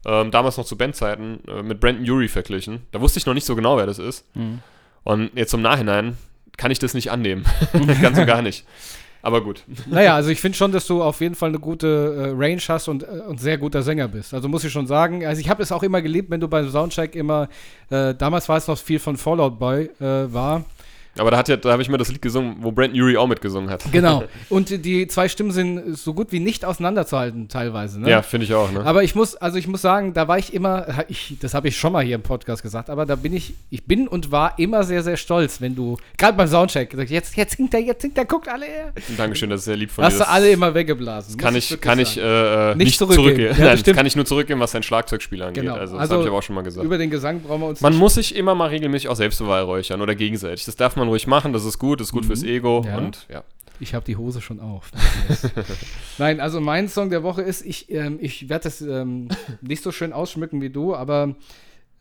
ähm, damals noch zu Bandzeiten, äh, mit Brandon Urie verglichen. Da wusste ich noch nicht so genau, wer das ist. Mhm. Und jetzt im Nachhinein kann ich das nicht annehmen. Ganz und gar nicht. Aber gut. Naja, also ich finde schon, dass du auf jeden Fall eine gute äh, Range hast und, äh, und sehr guter Sänger bist. Also muss ich schon sagen. Also ich habe es auch immer geliebt, wenn du beim Soundcheck immer, äh, damals war es noch viel von Fallout Boy äh, war. Aber da, hat ja, da habe ich mir das Lied gesungen, wo Brandon Urie auch mitgesungen hat. Genau. Und die- zwei Stimmen sind so gut wie nicht auseinanderzuhalten teilweise. Ne? Ja, finde ich auch, ne? Aber ich muss, also ich muss sagen, da war ich immer, ich, das habe ich schon mal hier im Podcast gesagt, aber da bin ich, ich bin und war immer sehr, sehr stolz, wenn du, gerade beim Soundcheck, gesagt, jetzt, jetzt singt er, jetzt singt er, guckt alle her. Dankeschön, das ist sehr lieb von Hast dir. du Das alle immer weggeblasen. kann muss ich, kann ich äh, äh, Nicht nicht, zurückgeben. zurückgeben. Ja, Nein, das kann ich nur zurückgeben, was sein Schlagzeugspiel angeht. Genau. Also, das Also, habe ich aber auch schon mal gesagt. Über den Gesang brauchen wir uns Man muss sich immer mal regelmäßig auch selbst beweihräuchern oder gegenseitig. Das darf man ruhig machen, das ist gut, das ist gut fürs Ego Mhm. Ja. und ja. Ich habe die Hose schon auf. Nein, also mein Song der Woche ist, ich, ähm, ich werde das ähm, nicht so schön ausschmücken wie du, aber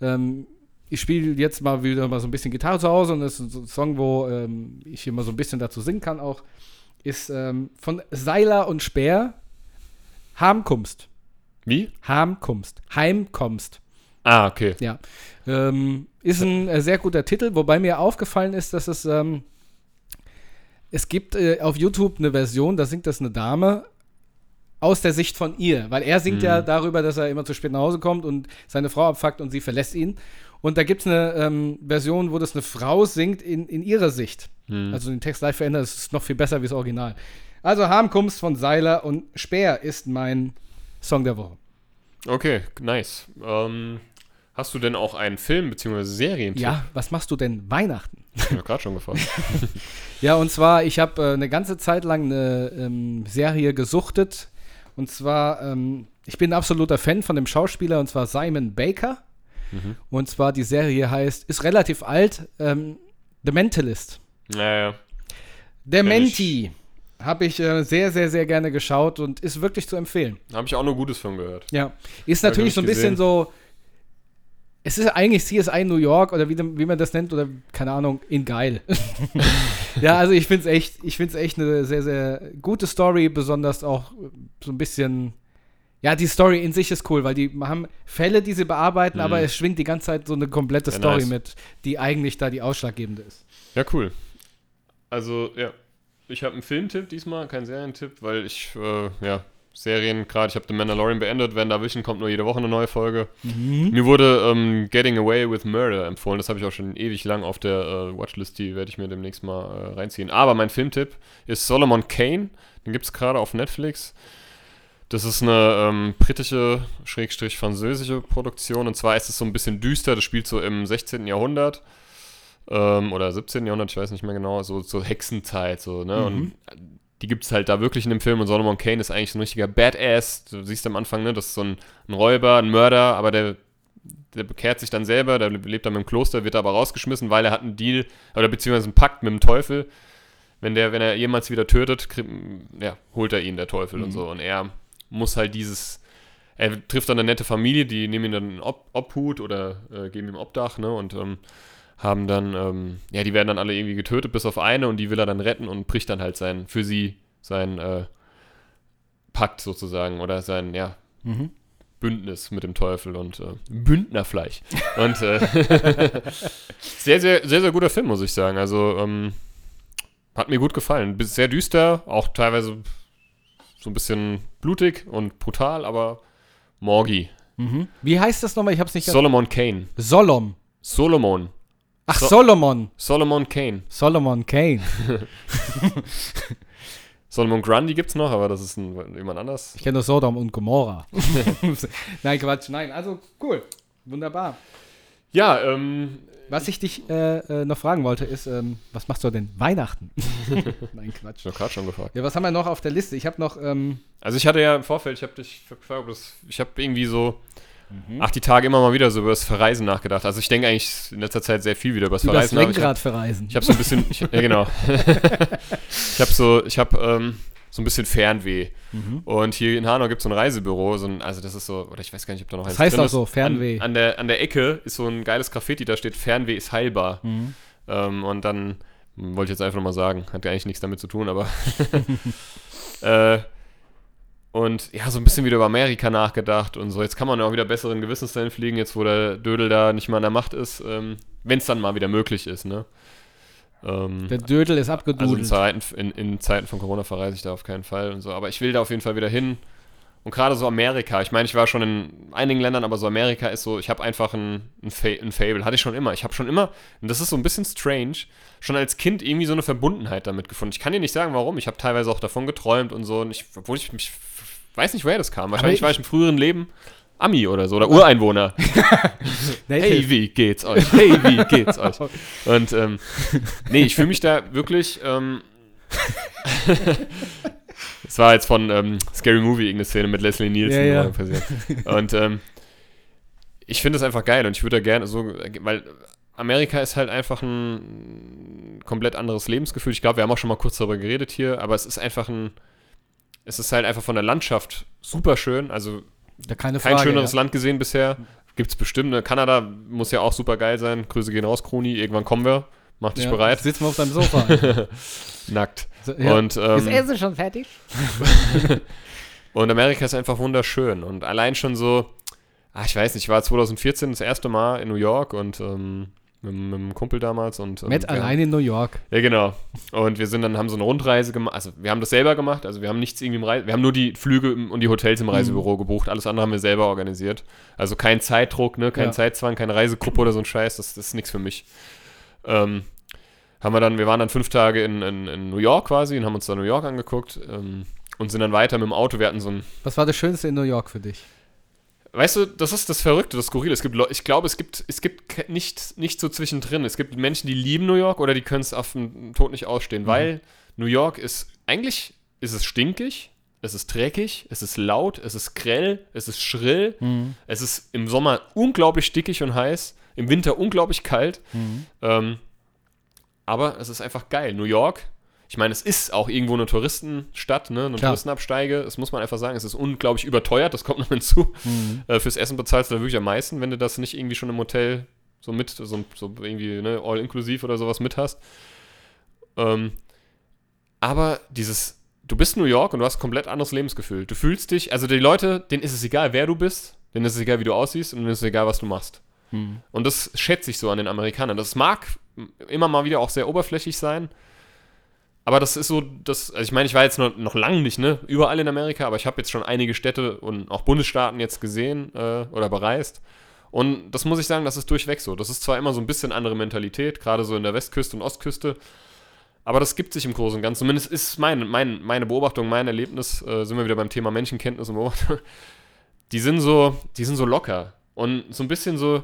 ähm, ich spiele jetzt mal wieder mal so ein bisschen Gitarre zu Hause und das ist ein Song, wo ähm, ich immer so ein bisschen dazu singen kann auch, ist ähm, von Seiler und Speer, Harmkumst. Wie? Harmkumst. Heimkommst. Ah, okay. Ja. Ähm, ist ein äh, sehr guter Titel, wobei mir aufgefallen ist, dass es, ähm, es gibt äh, auf YouTube eine Version, da singt das eine Dame aus der Sicht von ihr, weil er singt ja darüber, dass er immer zu spät nach Hause kommt und seine Frau abfuckt und sie verlässt ihn. Und da gibt es eine ähm, Version, wo das eine Frau singt in, in ihrer Sicht. Also den Text live verändert, es ist noch viel besser wie das Original. Also Harmkunst von Seiler und Speer ist mein Song der Woche. Okay, nice. Ähm, hast du denn auch einen Film bzw. Serientipp? Ja, was machst du denn Weihnachten? Ich habe gerade schon gefragt. Ja, und zwar, ich habe äh, eine ganze Zeit lang eine ähm, Serie gesuchtet. Und zwar, ähm, ich bin ein absoluter Fan von dem Schauspieler, und zwar Simon Baker. Und zwar, die Serie heißt, ist relativ alt, ähm, The Mentalist. Naja. Der. Menti habe ich äh, sehr, sehr, sehr gerne geschaut und ist wirklich zu empfehlen. Habe ich auch nur Gutes von gehört. Ja, ist natürlich ich so ein bisschen gesehen. so. Es ist eigentlich CSI New York oder wie, wie man das nennt oder keine Ahnung, in geil. ja, also ich finde es echt, ich finde echt eine sehr, sehr gute Story, besonders auch äh, so ein bisschen. Ja, die Story in sich ist cool, weil die haben Fälle, die sie bearbeiten, aber es schwingt die ganze Zeit so eine komplette Ja, Story nice. mit, die eigentlich da die ausschlaggebende ist. Ja, cool. Also, ja. Ich habe einen Filmtipp diesmal, keinen Serientipp, weil ich, äh, ja, Serien, gerade ich habe The Mandalorian beendet, Wenn da Vision kommt nur jede Woche eine neue Folge. Mir wurde ähm, Getting Away with Murder empfohlen, das habe ich auch schon ewig lang auf der äh, Watchlist, die werde ich mir demnächst mal äh, reinziehen. Aber mein Filmtipp ist Solomon Kane, den gibt es gerade auf Netflix. Das ist eine ähm, britische, schrägstrich französische Produktion. Und zwar ist es so ein bisschen düster. Das spielt so im 16. Jahrhundert ähm, oder 17. Jahrhundert, ich weiß nicht mehr genau, so, so Hexenzeit. So, ne? Und die gibt es halt da wirklich in dem Film. Und Solomon Kane ist eigentlich so ein richtiger Badass. Du siehst am Anfang, ne, das ist so ein, ein Räuber, ein Mörder, aber der der bekehrt sich dann selber, der lebt dann im Kloster, wird aber rausgeschmissen, weil er hat einen Deal oder beziehungsweise einen Pakt mit dem Teufel. Wenn der, wenn er jemals wieder tötet, krieg, ja, holt er ihn, der Teufel Mhm. und so. Und er muss halt dieses, er trifft dann eine nette Familie, die nehmen ihn dann in Ob Obhut oder äh, geben ihm Obdach, ne? Und ähm, haben dann, ähm, ja, die werden dann alle irgendwie getötet, bis auf eine und die will er dann retten und bricht dann halt sein, für sie sein äh, Pakt sozusagen oder sein, ja, Mhm. Bündnis mit dem Teufel und äh, Bündnerfleisch. Und äh, sehr, sehr, sehr, sehr guter Film, muss ich sagen. Also ähm, hat mir gut gefallen. Sehr düster, auch teilweise so ein bisschen blutig und brutal, aber Morgi. Mhm. Wie heißt das nochmal? Ich hab's nicht. Solomon Kane. Solom. Solomon. Ach, So- Solomon. Solomon Kane. Solomon Kane. Solomon Grundy gibt's noch, aber das ist ein, jemand anders. Ich kenne nur Sodom und Gomorra. Nein, Quatsch. Nein, also cool. Wunderbar. Ja, ähm, Was ich dich äh, äh, noch fragen wollte, ist, ähm, was machst du denn Weihnachten? Nein, Quatsch. ich habe gerade schon gefragt. Ja, was haben wir noch auf der Liste? Ich habe noch, ähm, Also ich hatte ja im Vorfeld, ich habe dich gefragt, ob das, ich habe irgendwie so, Mhm. ach die Tage immer mal wieder so über das Verreisen nachgedacht. Also ich denke eigentlich in letzter Zeit sehr viel wieder über das über das Verreisen. hab- Lenkrad verreisen. Ich habe so ein bisschen, ich, ja genau. ich habe so, ich habe ähm, so ein bisschen Fernweh. Mhm. Und hier in Hanau gibt es so ein Reisebüro, so ein, also das ist so, oder ich weiß gar nicht, ob da noch Das eins heißt drin auch so, Fernweh. An, an, der, an der Ecke ist so ein geiles Graffiti, da steht Fernweh ist heilbar. Mhm. Ähm, und dann hm, wollte ich jetzt einfach nochmal sagen, hat ja eigentlich nichts damit zu tun, aber äh, und ja, so ein bisschen wieder über Amerika nachgedacht und so. Jetzt kann man ja auch wieder besseren Gewissens dahin fliegen, jetzt wo der Dödel da nicht mal an der Macht ist, ähm, wenn es dann mal wieder möglich ist, ne? Ähm, Der Dödel ist also in abgedudelt. Zeiten, in, in Zeiten von Corona verreise ich da auf keinen Fall und so. Aber ich will da auf jeden Fall wieder hin. Und gerade so Amerika. Ich meine, ich war schon in einigen Ländern, aber so Amerika ist so, ich habe einfach ein, ein, Fa ein Fable. Hatte ich schon immer. Ich habe schon immer, und das ist so ein bisschen strange, schon als Kind irgendwie so eine Verbundenheit damit gefunden. Ich kann dir nicht sagen, warum. Ich habe teilweise auch davon geträumt und so. Und ich, obwohl ich mich, weiß nicht, woher das kam. Wahrscheinlich ich- war ich im früheren Leben Ami oder so oder Ureinwohner. Hey, wie geht's euch? Hey, wie geht's euch? Und ähm, nee, ich fühle mich da wirklich. Ähm, Es war jetzt von ähm, Scary Movie irgendeine Szene mit Leslie Nielsen Ja, ja. Und ähm, ich finde es einfach geil und ich würde da gerne so, weil Amerika ist halt einfach ein komplett anderes Lebensgefühl. Ich glaube, wir haben auch schon mal kurz darüber geredet hier, aber es ist einfach ein, es ist halt einfach von der Landschaft super schön. Also Da keine kein Frage. schöneres ja. Land gesehen bisher. Gibt es bestimmt. Ne? Kanada muss ja auch super geil sein. Grüße gehen raus, Kroni. Irgendwann kommen wir. Mach dich Ja, bereit. Sitzen wir auf deinem Sofa. Nackt. So, ja. Und, ähm, Essen schon fertig? und Amerika ist einfach wunderschön. Und allein schon so, ah, ich weiß nicht, ich war 2014 das erste Mal in New York und ähm, mit, mit einem Kumpel damals. Und, Matt allein in New York. Ja, genau. Und wir sind dann, haben so eine Rundreise gemacht. Also wir haben das selber gemacht. Also wir haben nichts irgendwie im Reise, wir haben nur die Flüge und die Hotels Mhm. im Reisebüro gebucht. Alles andere haben wir selber organisiert. Also kein Zeitdruck, ne, kein Ja. Zeitzwang, keine Reisegruppe oder so ein Scheiß. Das, das ist nichts für mich. Ähm, haben wir dann, wir waren dann fünf Tage in, in, in New York quasi und haben uns da New York angeguckt ähm, und sind dann weiter mit dem Auto. Wir hatten so ein Was war das Schönste in New York für dich? Weißt du, das ist das Verrückte, das Skurrile. Es gibt, ich glaube, es gibt, es gibt nicht, nicht so zwischendrin. Es gibt Menschen, die lieben New York oder die können es auf den Tod nicht ausstehen, weil New York ist, eigentlich ist es stinkig, es ist dreckig, es ist laut, es ist grell, es ist schrill, es ist im Sommer unglaublich stickig und heiß, im Winter unglaublich kalt. Ähm, aber es ist einfach geil. New York, ich meine, es ist auch irgendwo eine Touristenstadt, ne, eine Klar. Touristenabsteige. Das muss man einfach sagen. Es ist unglaublich überteuert, das kommt noch hinzu. Äh, fürs Essen bezahlst du da wirklich am meisten, wenn du das nicht irgendwie schon im Hotel so mit, so, so irgendwie, ne, all-inklusiv oder sowas mit hast. Ähm, aber dieses, du bist New York und du hast ein komplett anderes Lebensgefühl. Du fühlst dich, also die Leute, denen ist es egal, wer du bist, denen ist es egal, wie du aussiehst und denen ist es egal, was du machst. Und das schätze ich so an den Amerikanern. Das mag immer mal wieder auch sehr oberflächlich sein. Aber das ist so, das, also ich meine, ich war jetzt noch, noch lange nicht, ne, überall in Amerika, aber ich habe jetzt schon einige Städte und auch Bundesstaaten jetzt gesehen äh, oder bereist. Und das muss ich sagen, das ist durchweg so. Das ist zwar immer so ein bisschen andere Mentalität, gerade so in der Westküste und Ostküste, aber das gibt sich im Großen und Ganzen. Zumindest ist mein, mein, meine Beobachtung, mein Erlebnis, äh, sind wir wieder beim Thema Menschenkenntnis und Beobachtung. Die sind so, die sind so locker und so ein bisschen so,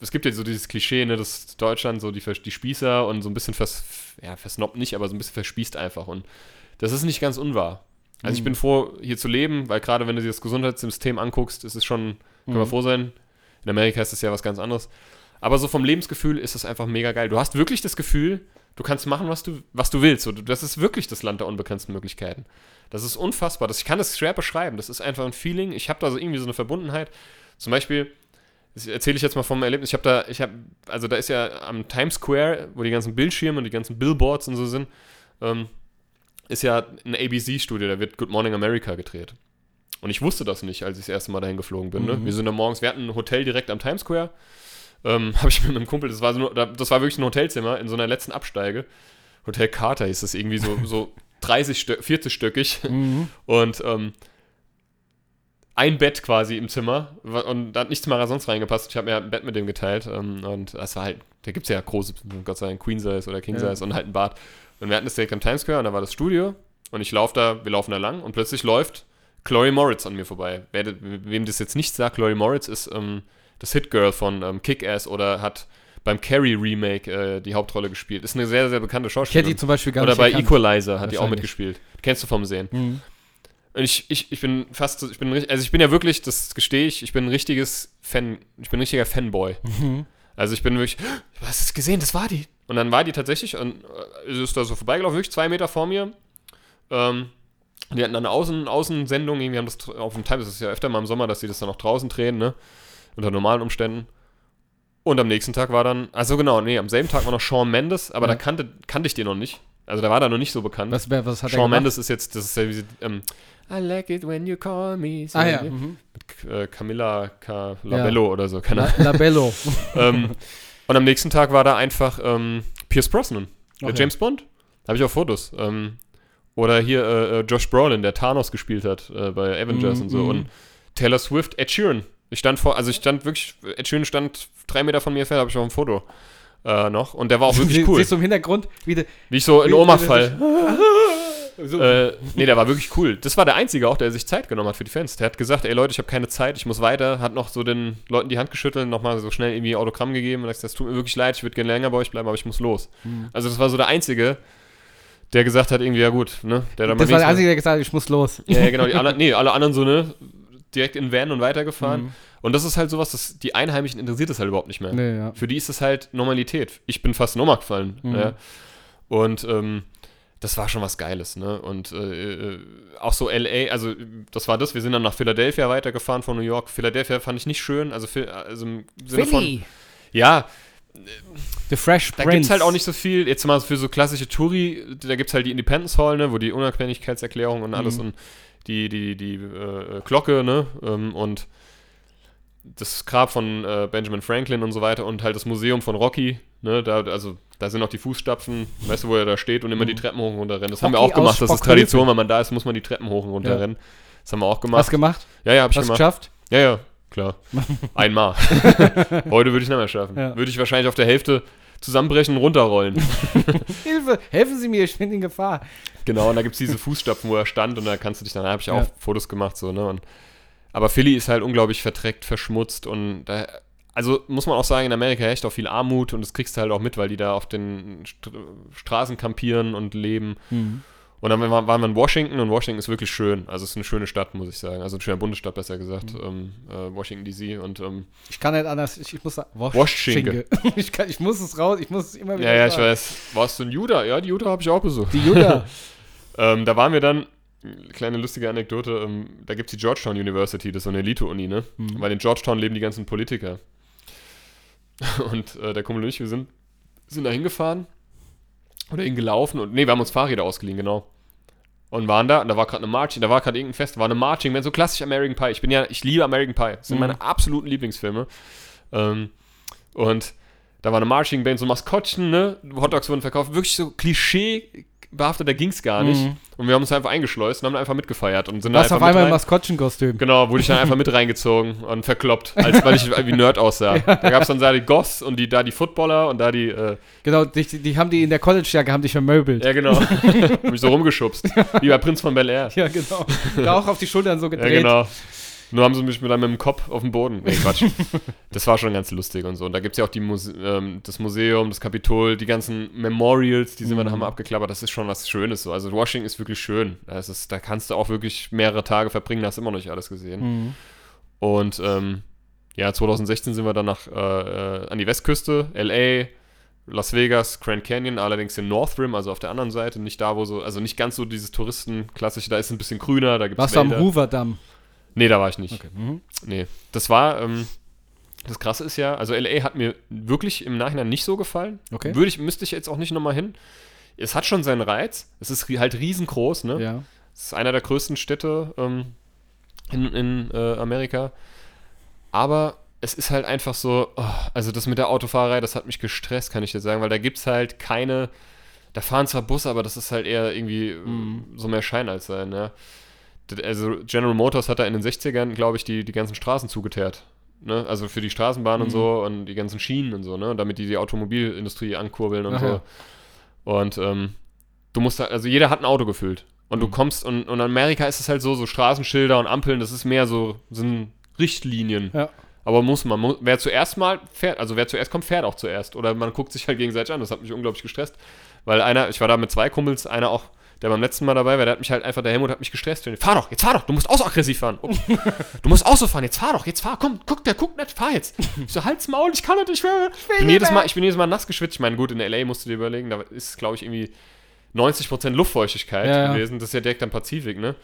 es gibt ja so dieses Klischee, ne, dass Deutschland so die, die Spießer und so ein bisschen vers, ja, versnobbt nicht, aber so ein bisschen verspießt einfach. Und das ist nicht ganz unwahr. Also ich bin froh, hier zu leben, weil gerade wenn du dir das Gesundheitssystem anguckst, ist es schon, können wir froh sein, in Amerika ist das ja was ganz anderes. Aber so vom Lebensgefühl ist es einfach mega geil. Du hast wirklich das Gefühl, du kannst machen, was du, was du willst. Das ist wirklich das Land der unbegrenzten Möglichkeiten. Das ist unfassbar. Das, ich kann das schwer beschreiben. Das ist einfach ein Feeling. Ich habe da so irgendwie so eine Verbundenheit. Zum Beispiel, das erzähle ich jetzt mal vom Erlebnis. Ich habe da, ich habe, also da ist ja am Times Square, wo die ganzen Bildschirme und die ganzen Billboards und so sind, ähm, ist ja ein ABC-Studio, da wird Good Morning America gedreht. Und ich wusste das nicht, als ich das erste Mal dahin geflogen bin. Ne? Mhm. Wir sind da morgens, wir hatten ein Hotel direkt am Times Square. Ähm, habe ich mit einem Kumpel, das war, so das war wirklich ein Hotelzimmer in so einer letzten Absteige. Hotel Carter hieß das irgendwie so, so 30, Stö 40 stöckig. Mhm. Und ähm, ein Bett quasi im Zimmer und da hat nichts mehr sonst reingepasst. Ich habe mir halt ein Bett mit dem geteilt ähm, und das war halt, da gibt es ja große, Gott sei Dank, Queen Size oder King Ja. Size und halt ein Bad. Und wir hatten das direkt am Times Square und da war das Studio und ich laufe da, wir laufen da lang und plötzlich läuft Chloe Moritz an mir vorbei. Wer, wem das jetzt nicht sagt, Chloe Moritz ist ähm, das Hit-Girl von ähm, Kick-Ass oder hat beim Carrie-Remake äh, die Hauptrolle gespielt. Ist eine sehr, sehr bekannte Ich hätte Schauspielerin. die zum Beispiel gar Oder nicht bei erkannt. Equalizer hat die auch mitgespielt. Kennst du vom Sehen. Mhm. Und ich, ich, ich bin fast, so- ich bin, also ich bin ja wirklich, das gestehe ich, ich bin ein richtiges Fan, ich bin ein richtiger Fanboy. Mhm. Also ich bin wirklich, du hast es gesehen, das war die. Und dann war die tatsächlich und äh, sie ist da so vorbeigelaufen, wirklich zwei Meter vor mir. Ähm, die hatten dann eine Außen, Außensendung, irgendwie haben das auf dem Time, das ist ja öfter mal im Sommer, dass sie das dann auch draußen drehen, ne? Unter normalen Umständen. Und am nächsten Tag war dann, also genau, nee, am selben Tag war noch Shawn Mendes, aber Ja. da kannte, kannte ich den noch nicht. Also da war der noch nicht so bekannt. Was, was hat Shawn? Mendes ist jetzt, das ist ja wie sie, ähm, I like it when you call me. Ah ja. Mit, Mhm. äh, Camilla Ca- Labello oder so, keine La, Ahnung. Labello. ähm, und am nächsten Tag war da einfach ähm, Pierce Brosnan, der Okay. James Bond. Da habe ich auch Fotos. Ähm, oder hier äh, äh, Josh Brolin, der Thanos gespielt hat äh, bei Avengers Mhm, und so. mhm. Und Taylor Swift, Ed Sheeran. Ich stand vor, also ich stand wirklich, Ed Sheeran stand drei Meter von mir entfernt, habe ich auch ein Foto äh, noch. Und der war auch wirklich cool. Siehst du im Hintergrund, wie de, Wie ich so in Oma fall. so, Äh, nee, der war wirklich cool. Das war der Einzige auch, der sich Zeit genommen hat für die Fans. Der hat gesagt, ey Leute, ich habe keine Zeit, ich muss weiter. Hat noch so den Leuten die Hand geschüttelt, nochmal so schnell irgendwie Autogramm gegeben und hat gesagt, das tut mir wirklich leid, ich würde gerne länger bei euch bleiben, aber ich muss los. Mhm. Also das war so der Einzige, der gesagt hat, irgendwie, ja gut, ne? Der das war der Einzige, der gesagt hat, ich muss los. Ja, ja, genau. Die anderen, nee, alle anderen so, ne? Direkt in Van und weitergefahren. Mhm. Und das ist halt sowas, das, die Einheimischen interessiert das halt überhaupt nicht mehr. Nee, ja. Für die ist das halt Normalität. Ich bin fast in Oma gefallen. Mhm. Ja. Und ähm, das war schon was Geiles, ne? Und äh, äh, auch so LA, also das war das, wir sind dann nach Philadelphia weitergefahren von New York. Philadelphia fand ich nicht schön, also, also im Sinne von, ja, The Fresh da Prince. gibt es halt auch nicht so viel, jetzt mal für so klassische Touri, da gibt es halt die Independence Hall, ne, wo die Unabhängigkeitserklärung und alles Mhm. und die, die, die äh, Glocke, ne, ähm, und das Grab von äh, Benjamin Franklin und so weiter und halt das Museum von Rocky, ne, da, also da sind auch die Fußstapfen, weißt du, wo er da steht und immer die Treppen hoch und runter rennt. Das haben wir auch gemacht, das ist. Tradition, wenn man da ist, muss man die Treppen hoch und runter Ja. rennen. Das haben wir auch Hast gemacht. gemacht? Ja, ja, hab ich Hast du gemacht. geschafft? Ja, ja, klar. Einmal. Heute würde ich nicht mehr schaffen. Ja. Würde ich wahrscheinlich auf der Hälfte zusammenbrechen und runterrollen. Hilfe, helfen Sie mir, ich bin in Gefahr. genau, und da gibt es diese Fußstapfen, wo er stand und da kannst du dich dann, da habe ich Ja. auch Fotos gemacht, so, ne? Und, aber Philly ist halt unglaublich verdreckt, verschmutzt und da, also muss man auch sagen, in Amerika herrscht auch viel Armut und das kriegst du halt auch mit, weil die da auf den St Straßen kampieren und leben. Und dann war- waren wir in Washington und Washington ist wirklich schön. Also es ist eine schöne Stadt, muss ich sagen. Also eine schöne Bundesstadt, besser gesagt. Ähm, äh, Washington DC und ähm, Ich kann nicht anders, ich, ich muss sagen. Schinke. ich, kann, ich muss es raus, ich muss es immer wieder ja, ja, ich weiß. Warst du in Juda? Ja, die Juda habe ich auch besucht. Die Juda. Ähm, da waren wir dann, kleine lustige Anekdote, ähm, da gibt es die Georgetown University, das ist so eine Elite-Uni, ne? Mhm. Weil in Georgetown leben die ganzen Politiker. Und äh, der Kumpel und ich, wir sind, sind da hingefahren oder hingelaufen und, nee, wir haben uns Fahrräder ausgeliehen, genau. Und waren da, und da war gerade eine Marching, da war gerade irgendein Fest, war eine Marching, Band, so klassisch American Pie. Ich bin ja, ich liebe American Pie. Das sind Mhm. meine absoluten Lieblingsfilme. Ähm, und da war eine Marching Band, so Maskottchen, ne? Hotdogs wurden verkauft. Wirklich so Klischee behaftet, da ging es gar nicht. Mhm. Und wir haben uns einfach eingeschleust und haben einfach mitgefeiert und sind da hast auf einmal im. Maskottchenkostüm. Genau, wurde ich dann einfach mit reingezogen und verkloppt, als weil ich wie Nerd aussah. Da gab es dann da die Goths und die, da die Footballer und da die, äh, Genau, die, die haben die in der College-Jacke, haben dich vermöbelt. ja genau, hab mich so rumgeschubst, wie bei Prinz von Bel Air. Ja, genau. da auch auf die Schultern so Ja, gedreht. genau. Nur haben sie mich mit, dem Kopf auf den Boden. Nee, Quatsch. das war schon ganz lustig und so. Und da gibt es ja auch die Muse ähm, das Museum, das Kapitol, die ganzen Memorials, die sind wir da haben wir abgeklappert. Das ist schon was Schönes so. Also Washington ist wirklich schön. Das ist, da kannst du auch wirklich mehrere Tage verbringen, da hast du immer noch nicht alles gesehen. Mhm. Und ähm, ja, 2016 sind wir dann nach, äh, äh, an die Westküste, L.A., Las Vegas, Grand Canyon, allerdings in North Rim, also auf der anderen Seite, nicht da, wo so, also nicht ganz so dieses Touristen-klassische, da ist es ein bisschen grüner, da gibt es Warst du am Hoover-Damm? Nee, da war ich nicht. Okay. Mhm. Nee, das war, ähm, das Krasse ist ja, also L.A. hat mir wirklich im Nachhinein nicht so gefallen. Okay. Würde ich, müsste ich jetzt auch nicht nochmal hin. Es hat schon seinen Reiz. Es ist halt riesengroß, ne? Ja. Es ist einer der größten Städte ähm, in, in äh, Amerika. Aber es ist halt einfach so, oh, also das mit der Autofahrerei, das hat mich gestresst, kann ich dir sagen, weil da gibt es halt keine, da fahren zwar Busse, aber das ist halt eher irgendwie äh, so mehr Schein als sein, ja. Also General Motors hat da in den 60ern, glaube ich, die, die ganzen Straßen zugeteert. Ne? Also für die Straßenbahn und Mhm. so und die ganzen Schienen und so, ne? damit die die Automobilindustrie ankurbeln und Ach so. Und ähm, du musst da, also jeder hat ein Auto gefüllt. Und du Mhm. kommst, und, und in Amerika ist es halt so, so Straßenschilder und Ampeln, das ist mehr so, sind Richtlinien. Ja. Aber muss man, mu- wer zuerst mal fährt, also wer zuerst kommt, fährt auch zuerst. Oder man guckt sich halt gegenseitig an. Das hat mich unglaublich gestresst. Weil einer, ich war da mit zwei Kumpels, einer auch, der beim letzten Mal dabei war, der hat mich halt einfach, der Helmut hat mich gestresst. Fahr doch, jetzt fahr doch, du musst auch so aggressiv fahren. Oh, du musst auch so fahren, jetzt fahr doch, jetzt fahr, komm, guck, der guckt nicht, fahr jetzt. Ich so, halt's Maul, ich kann nicht, ich will. Ich bin, jedes Mal, ich bin jedes Mal nass geschwitzt. Ich meine, gut, in L.A. musst du dir überlegen, da ist, glaube ich, irgendwie 90% Luftfeuchtigkeit Ja, gewesen. Das ist ja direkt am Pazifik, ne?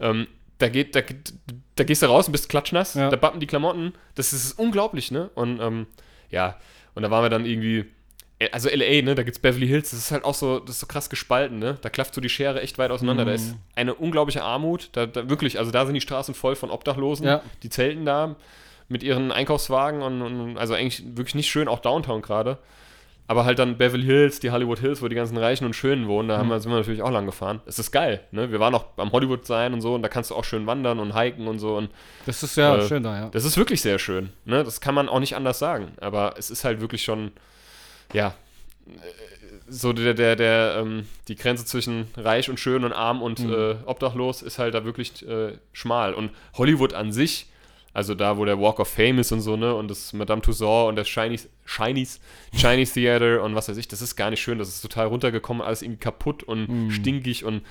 Ähm, da, geht, da, da gehst du raus und bist klatschnass, Ja. da bappen die Klamotten. Das ist unglaublich, ne? Und ähm, ja, und da waren wir dann irgendwie. Äh, Also LA, ne, da gibt's Beverly Hills, das ist halt auch so, das ist so krass gespalten, ne? Da klafft so die Schere echt weit auseinander. Da Mhm. ist eine unglaubliche Armut. Da, da wirklich, also da sind die Straßen voll von Obdachlosen, Ja. die zelten da mit ihren Einkaufswagen und, und also eigentlich wirklich nicht schön, auch Downtown gerade. Aber halt dann Beverly Hills, die Hollywood Hills, wo die ganzen Reichen und Schönen wohnen, da haben wir, sind wir natürlich auch lang gefahren. Es ist geil, ne? Wir waren auch am Hollywood sein und so und da kannst du auch schön wandern und hiken und so und Das ist ja Äh, schön da, ja. das ist wirklich sehr schön, ne? Das kann man auch nicht anders sagen. Aber es ist halt wirklich schon, ja, so der, der, der, ähm, die Grenze zwischen reich und schön und arm und Mhm. äh, obdachlos ist halt da wirklich äh, schmal. Und Hollywood an sich, also da, wo der Walk of Fame ist und so, ne, und das Madame Tussauds und das Chinese, Chinese, Chinese Theater und was weiß ich, das ist gar nicht schön, das ist total runtergekommen, alles irgendwie kaputt und Mhm. stinkig und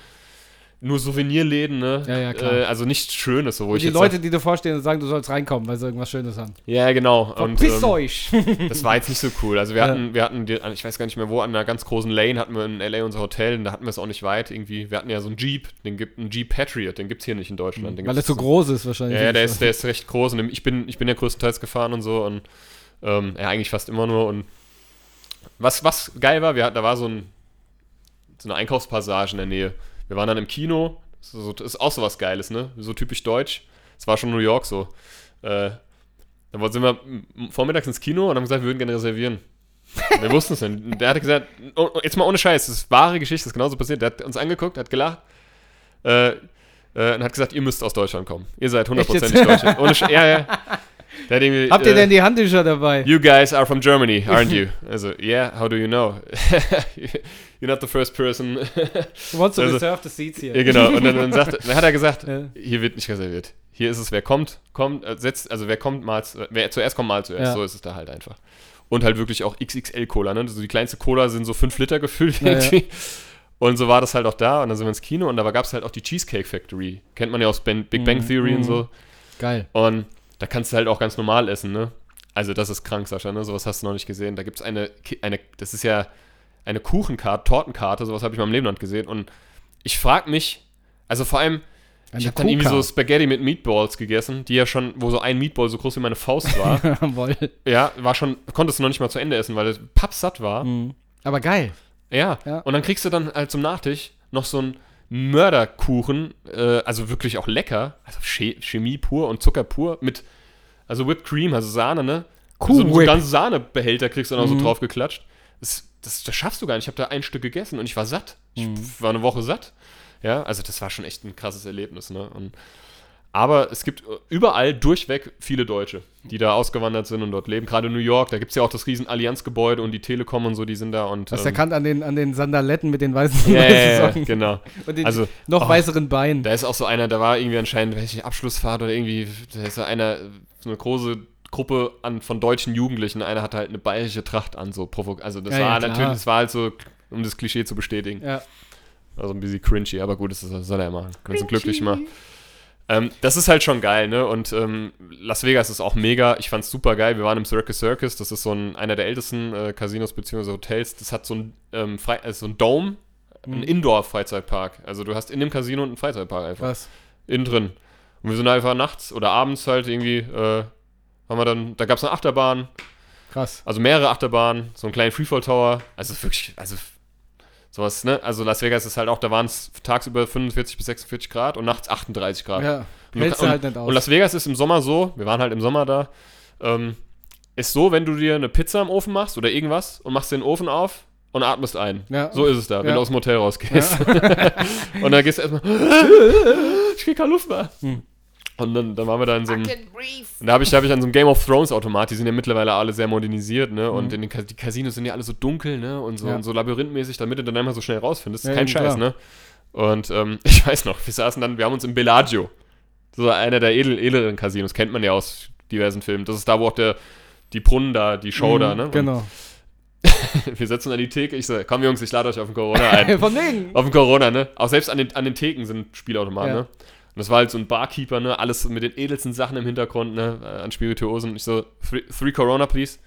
nur Souvenirläden, ne? Ja, ja, klar. Äh, also nichts Schönes, so wo Und ich die Leute, die dir vorstehen und sagen, du sollst reinkommen, weil sie irgendwas Schönes haben. sag, ja, genau. Und, Verpisst ähm, euch! das war jetzt nicht so cool. Also wir Ja. hatten, wir hatten, ich weiß gar nicht mehr wo, an einer ganz großen Lane hatten wir in LA unser Hotel und da hatten wir es auch nicht weit irgendwie. Wir hatten ja so einen Jeep, den gibt einen Jeep Patriot, den gibt es hier nicht in Deutschland. Den weil gibt's es so groß ist wahrscheinlich. Ja, ja, der ist, der ist recht groß und ich bin, ich bin ja größtenteils gefahren und so und ähm, ja, eigentlich fast immer nur und was, was geil war, wir, hatten- da war so, ein, so eine Einkaufspassage in der Nähe. Wir waren dann im Kino, so, ist auch so was Geiles, ne? So typisch deutsch. Es war schon New York so. Äh, dann sind wir vormittags ins Kino und haben gesagt, wir würden gerne reservieren. Wir wussten es nicht. Der hatte gesagt, oh, oh, jetzt mal ohne Scheiß, das ist wahre Geschichte, das ist genauso passiert. Der hat uns angeguckt, hat gelacht äh, äh, und hat gesagt, ihr müsst aus Deutschland kommen. Ihr seid hundertprozentig jetzt? Deutsche. Ohne Sch ja, ja. Habt ihr äh, denn die Handtücher dabei? You guys are from Germany, aren't you? Also, yeah, how do you know? You're not the first person. Du wolltest to also- reserve the seats hier. ja, genau. Und dann, dann, sagt, dann hat er gesagt, Ja. hier wird nicht reserviert. Hier ist es, wer kommt, kommt, äh, setzt, also wer kommt, mal, wer zuerst kommt, mal zuerst. Ja. So ist es da halt einfach. Und halt wirklich auch XXL-Cola, ne? Also die kleinste Cola sind so 5 Liter gefüllt irgendwie. Und so war das halt auch da. Und dann sind wir ins Kino und da gab es halt auch die Cheesecake Factory. Kennt man ja aus ben, Big Bang Mhm, Theory und mhm. so. Geil. Und da kannst du halt auch ganz normal essen, ne? Also das ist krank, Sascha, ne? Sowas hast du noch nicht gesehen. Da gibt es eine, eine, das ist ja eine Kuchenkarte, Tortenkarte, sowas habe ich in meinem Leben noch gesehen. Und ich frage mich, also vor allem, ich Eine habe dann irgendwie so. Spaghetti mit Meatballs gegessen, die ja schon, wo so ein Meatball so groß wie meine Faust war. Ja, war schon, konntest du noch nicht mal zu Ende essen, weil es pappsatt war. Mhm. Aber geil. Ja. Ja. Und dann kriegst du dann halt zum Nachtisch noch so einen Mörderkuchen, äh, also wirklich auch lecker, also Che Chemie pur und Zucker pur mit, also Whipped Cream, also Sahne, ne? So, so Kuhwhip. ganze Sahnebehälter kriegst du dann auch Mhm. so drauf geklatscht. Das, das, das schaffst du gar nicht. Ich habe da ein Stück gegessen und ich war satt. Ich Mhm. war eine Woche satt. Ja, also das war schon echt ein krasses Erlebnis, ne? Und, aber es gibt überall durchweg viele Deutsche, die da ausgewandert sind und dort leben. Gerade in New York, da gibt es ja auch das riesen Allianzgebäude und die Telekom und so, die sind da und. Das ähm, erkannt an den, an den Sandaletten mit den weißen, ja, weißen ja, ja, Socken. genau. Und den Also, noch oh, weißeren Beinen. Da ist auch so einer, da war irgendwie anscheinend, nicht, Abschlussfahrt oder irgendwie, da ist so einer, so eine große Gruppe an, von deutschen Jugendlichen. Einer hatte halt eine bayerische Tracht an, so provok. Also das Ja, ja, war klar. natürlich, das war halt so, um das Klischee zu bestätigen. Ja. Also ein bisschen cringy, aber gut, das, ist, das soll er machen. Wenn es ihn glücklich macht. Ähm, das ist halt schon geil, ne? Und ähm, Las Vegas ist auch mega. Ich fand's super geil. Wir waren im Circus Circus. Das ist so ein, einer der ältesten äh, Casinos bzw. Hotels. Das hat so ein, ähm, Frei äh, so ein Dome, Mhm. ein Indoor-Freizeitpark. Also du hast in dem Casino einen Freizeitpark einfach. Was? Innen drin. Und wir sind einfach nachts oder abends halt irgendwie, äh, haben wir dann, da gab's eine Achterbahn, Krass. also mehrere Achterbahnen, so einen kleinen Freefall Tower. Also wirklich, also sowas, ne? Also Las Vegas ist halt auch, da waren es tagsüber 45 bis 46 Grad und nachts 38 Grad. Ja. Und du Hältst kann- du halt nicht aus. Und Las Vegas ist im Sommer so, wir waren halt im Sommer da, ähm, ist so, wenn du dir eine Pizza im Ofen machst oder irgendwas und machst den Ofen auf und atmest ein. Ja. So ist es da, wenn Ja. du aus dem Hotel rausgehst. und dann gehst du erstmal, ich krieg keine Luft mehr. Hm. Und dann, dann waren wir da in so einem. Und da habe ich, da hab ich an so einem Game of Thrones Automat, die sind ja mittlerweile alle sehr modernisiert, ne? Und in den die Casinos sind ja alle so dunkel, ne? Und so, Mhm. Ja. und so labyrinthmäßig, damit du dann einmal so schnell rausfindest. Ja, Kein eben, Scheiß, klar. ne? Und ähm, ich weiß noch, wir saßen dann, wir haben uns im Bellagio, so einer der edel, edleren Casinos, kennt man ja aus diversen Filmen. Das ist da, wo auch der, die Brunnen da, die Show da, ne? Und Genau. wir setzen an die Theke, ich so, komm Jungs, ich lade euch auf den Corona ein. Von wegen. Auf dem Corona, ne? Auch selbst an den, an den Theken sind Spielautomaten, Ja. ne? Und das war halt so ein Barkeeper, ne? Alles mit den edelsten Sachen im Hintergrund, ne? Äh, An Spirituosen. Ich so, three, three Corona, please.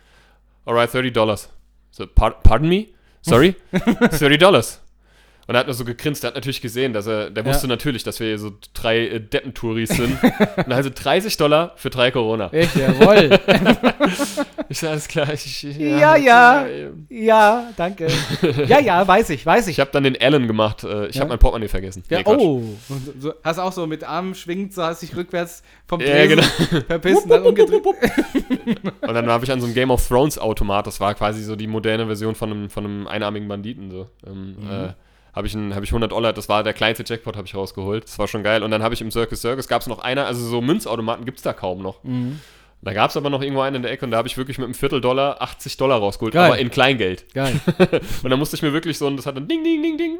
Alright, 30 Dollars. So, par pardon me? Sorry? 30 Dollars. Und er hat nur so gegrinst, der hat natürlich gesehen, dass er, der Ja. wusste natürlich, dass wir so drei äh, Deppentouris sind. Und also 30 Dollar für drei Corona. Echt, jawohl. Ich sag, alles klar. Ich, Ja, ja. äh, ja, danke. Ja, ja, weiß ich, weiß ich. Ich habe dann den Allen gemacht. Äh, ich Ja? habe mein Portemonnaie vergessen. ja, Nee, oh. So, hast auch so mit Armen schwingt, so hast dich rückwärts vom Ja, Tresen genau. verpisst und dann umgedreht. Und dann habe ich an so einem Game of Thrones Automat, das war quasi so die moderne Version von einem, von einem einarmigen Banditen, so. Ähm, äh, habe ich, ein- hab ich 100 Dollar, das war der kleinste Jackpot, habe ich rausgeholt. Das war schon geil. Und dann habe ich im Circus Circus, gab es noch einer, also so Münzautomaten gibt es da kaum noch. Mhm. Da gab es aber noch irgendwo einen in der Ecke und da habe ich wirklich mit einem Vierteldollar 80 Dollar rausgeholt, Geil. aber in Kleingeld. Geil. Und dann musste ich mir wirklich so ein, das hat dann Ding, Ding, Ding, Ding.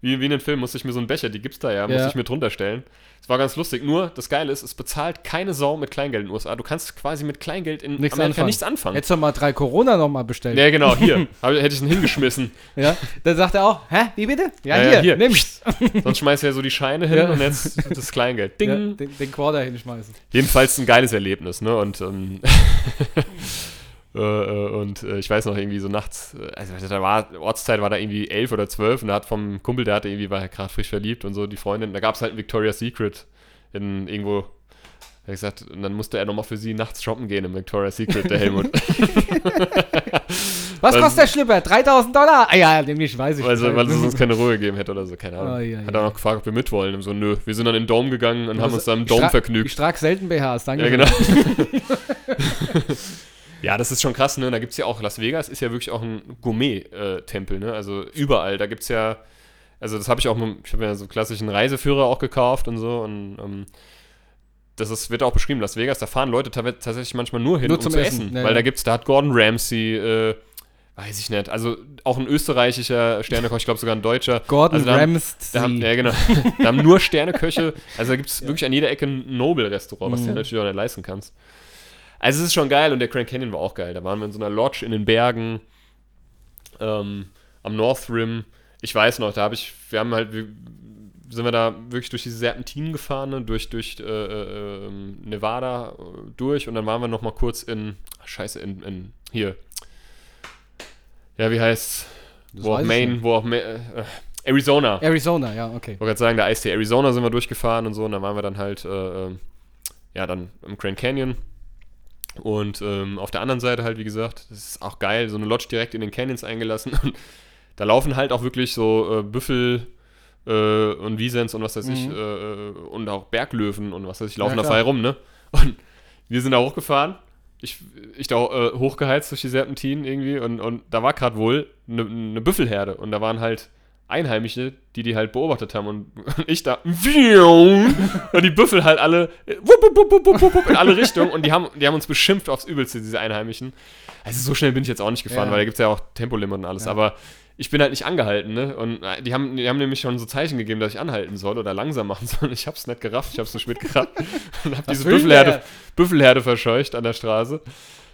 Wie, wie in einem Film musste ich mir so einen Becher, die gibt's da ja, musste Ja. ich mir drunter stellen. Das war ganz lustig. Nur, das Geile ist, es bezahlt keine Sau mit Kleingeld in den USA. Du kannst quasi mit Kleingeld in Nichts Amerika anfangen. nichts anfangen. Hättest du mal drei Corona nochmal bestellt. Ja, genau, hier. Hab, hätte ich ihn hingeschmissen. Ja. Dann sagt er auch, hä, wie bitte? Ja, Ja, hier, ja, hier. nimm's. Sonst schmeißt er so die Scheine hin und jetzt das Kleingeld. Ding. Den, den Quarter hinschmeißen. Jedenfalls ein geiles Erlebnis, ne? Und, ähm, äh, äh, und äh, ich weiß noch irgendwie so nachts, äh, also da war, Ortszeit war da irgendwie elf oder zwölf und da hat vom Kumpel, der hatte irgendwie, war gerade frisch verliebt und so, die Freundin, da gab es halt ein Victoria's Secret in irgendwo, er hat gesagt, und dann musste er nochmal für sie nachts shoppen gehen im Victoria's Secret, der Helmut. Was Ähm, kostet der Schlipper? 3000 Dollar? Ah ja, nämlich weiß ich. weil, Bescheid. weil es uns keine Ruhe gegeben hätte oder so, keine Ahnung. Ah, ja, hat ja. er noch gefragt, ob wir mitwollen. Und so, nö. Wir sind dann in den Dome gegangen und haben uns dann im tra- vergnügt. Ich trage selten BHs, danke. Ja, genau. Ja, das ist schon krass, ne? Da gibt es ja auch, Las Vegas ist ja wirklich auch ein Gourmet-Tempel, ne? Also überall. Da gibt es ja, also das habe ich auch, ich habe ja so einen klassischen Reiseführer auch gekauft und so und ähm, das ist, wird auch beschrieben, Las Vegas, da fahren Leute ta- tatsächlich manchmal nur hin, Nur um zum zu Essen, essen. ja, weil ja. da gibt's, da hat Gordon Ramsay, äh, weiß ich nicht, also auch ein österreichischer Sternekoch, ich glaube sogar ein deutscher. Gordon also Ramsay. haben, ja, genau. Da haben nur Sterneköche. Also da gibt es wirklich an jeder Ecke ein Nobel-Restaurant, was du dir Mhm. natürlich auch nicht leisten kannst. Also es ist schon geil und der Grand Canyon war auch geil. Da waren wir in so einer Lodge in den Bergen ähm, am North Rim. Ich weiß noch, da habe ich, wir haben halt, wir, sind wir da wirklich durch diese Serpentinen gefahren, ne? durch, durch äh, äh, ähm, Nevada äh, durch und dann waren wir noch mal kurz in, scheiße, in, in hier. Ja, wie heißt's? Das Wo auch Maine, wo auch Ma äh, Arizona. Arizona, ja, okay. Ich wollte gerade sagen, der Eistee Arizona sind wir durchgefahren und so. Und dann waren wir dann halt, äh, ähm, ja, dann im Grand Canyon. Und ähm, auf der anderen Seite halt, wie gesagt, das ist auch geil, so eine Lodge direkt in den Canyons eingelassen. Und da laufen halt auch wirklich so äh, Büffel äh, und Wiesens und was weiß ich, Mhm. äh, und auch Berglöwen und was weiß ich, laufen Ja, da frei rum, ne? Und wir sind da hochgefahren. Ich, ich da äh, hochgeheizt durch die Serpentinen irgendwie und, und da war gerade wohl eine ne Büffelherde und da waren halt Einheimische, die die halt beobachtet haben und, und ich da und die Büffel halt alle wupp, wupp, wupp, in alle Richtungen und die haben, die haben uns beschimpft aufs Übelste, diese Einheimischen. Also so schnell bin ich jetzt auch nicht gefahren, Ja. weil da gibt es ja auch Tempolimit und alles, Ja. aber ich bin halt nicht angehalten, ne? Und äh, die haben, die haben nämlich schon so Zeichen gegeben, dass ich anhalten soll oder langsam machen soll. Ich hab's nicht gerafft, ich hab's so spät gerafft und hab diese Büffelherde? Büffelherde verscheucht an der Straße.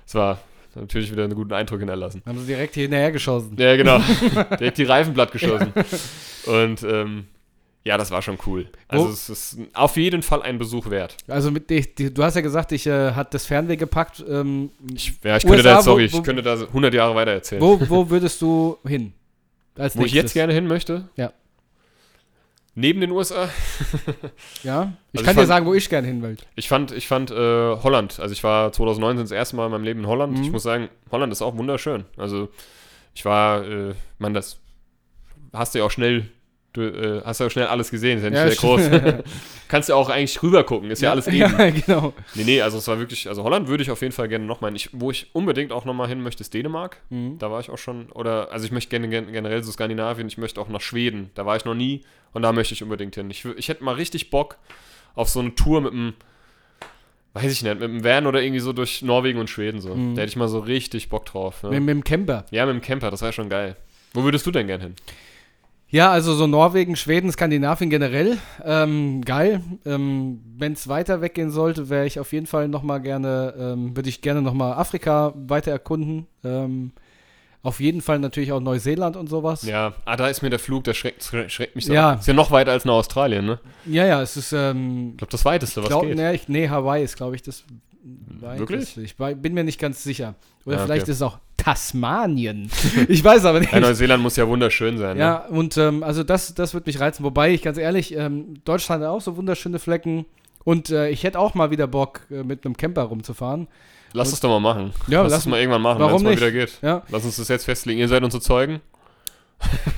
Es war natürlich wieder einen guten Eindruck hinterlassen. Haben sie direkt hier hinterher geschossen. Ja, genau. Direkt die Reifen platt geschossen. Und ähm, Ja, das war schon cool. Also Wo- es ist auf jeden Fall ein Besuch wert. Also mit die, du hast ja gesagt, ich äh, hat das Fernweh gepackt. Ähm, Ich, ja, ich könnte USA, da jetzt, sorry, wo- wo- ich könnte da 100 Jahre weiter erzählen. wo, wo würdest du hin? Wo ich jetzt gerne hin möchte? Ja. Neben den USA? Ja, ich Also kann ich dir fand- sagen, wo ich gerne hin will. Ich fand, ich fand äh, Holland, also ich war 2019 das erste Mal in meinem Leben in Holland. Mhm. Ich muss sagen, Holland ist auch wunderschön. Also ich war, äh, man, das hast du ja auch schnell, du äh, hast ja auch schnell alles gesehen, ist ja nicht Ja, sehr groß. Kannst ja auch eigentlich rüber gucken, ist ja, alles eben. Ja, genau. Nee, nee, also es war wirklich, also Holland würde ich auf jeden Fall gerne nochmal hin. Wo ich unbedingt auch nochmal hin möchte, ist Dänemark. Mhm. Da war ich auch schon, oder, also ich möchte gerne gen- generell so Skandinavien, ich möchte auch nach Schweden. Da war ich noch nie und da möchte ich unbedingt hin. Ich, ich hätte mal richtig Bock auf so eine Tour mit einem, weiß ich nicht, mit einem Van oder irgendwie so durch Norwegen und Schweden so. Mhm. Da hätte ich mal so richtig Bock drauf. Mit, Ja, mit dem Camper. ja mit dem Camper, das wäre schon geil. Wo würdest du denn gern hin? Ja, also so Norwegen, Schweden, Skandinavien generell. Ähm, geil. Ähm, Wenn es weiter weggehen sollte, wäre ich auf jeden Fall nochmal gerne, ähm, würde ich gerne nochmal Afrika weiter erkunden. Ähm, auf jeden Fall natürlich auch Neuseeland und sowas. Ja, ah, da ist mir der Flug, der schreckt, schreckt mich so Ja. ab. Ist ja noch weiter als nach Australien, ne? ja, ja, es ist, ähm, Ich glaube, das weiteste, was glaub, geht. nee, ich, nee, Hawaii ist, glaube ich, das Wirklich? weiteste. Ich war- bin mir nicht ganz sicher. Oder Ja, okay. vielleicht ist es auch Tasmanien. ich weiß aber nicht. Ja, Neuseeland muss ja wunderschön sein. Ne? Ja, und ähm, also das, das wird mich reizen. Wobei ich ganz ehrlich, ähm, Deutschland hat auch so wunderschöne Flecken. Und äh, ich hätte auch mal wieder Bock, äh, mit einem Camper rumzufahren. Lass es doch mal machen. Ja, lass, es mal irgendwann machen, wenn es mal nicht? wieder geht. Ja, Lass uns das jetzt festlegen. Ihr seid unsere Zeugen.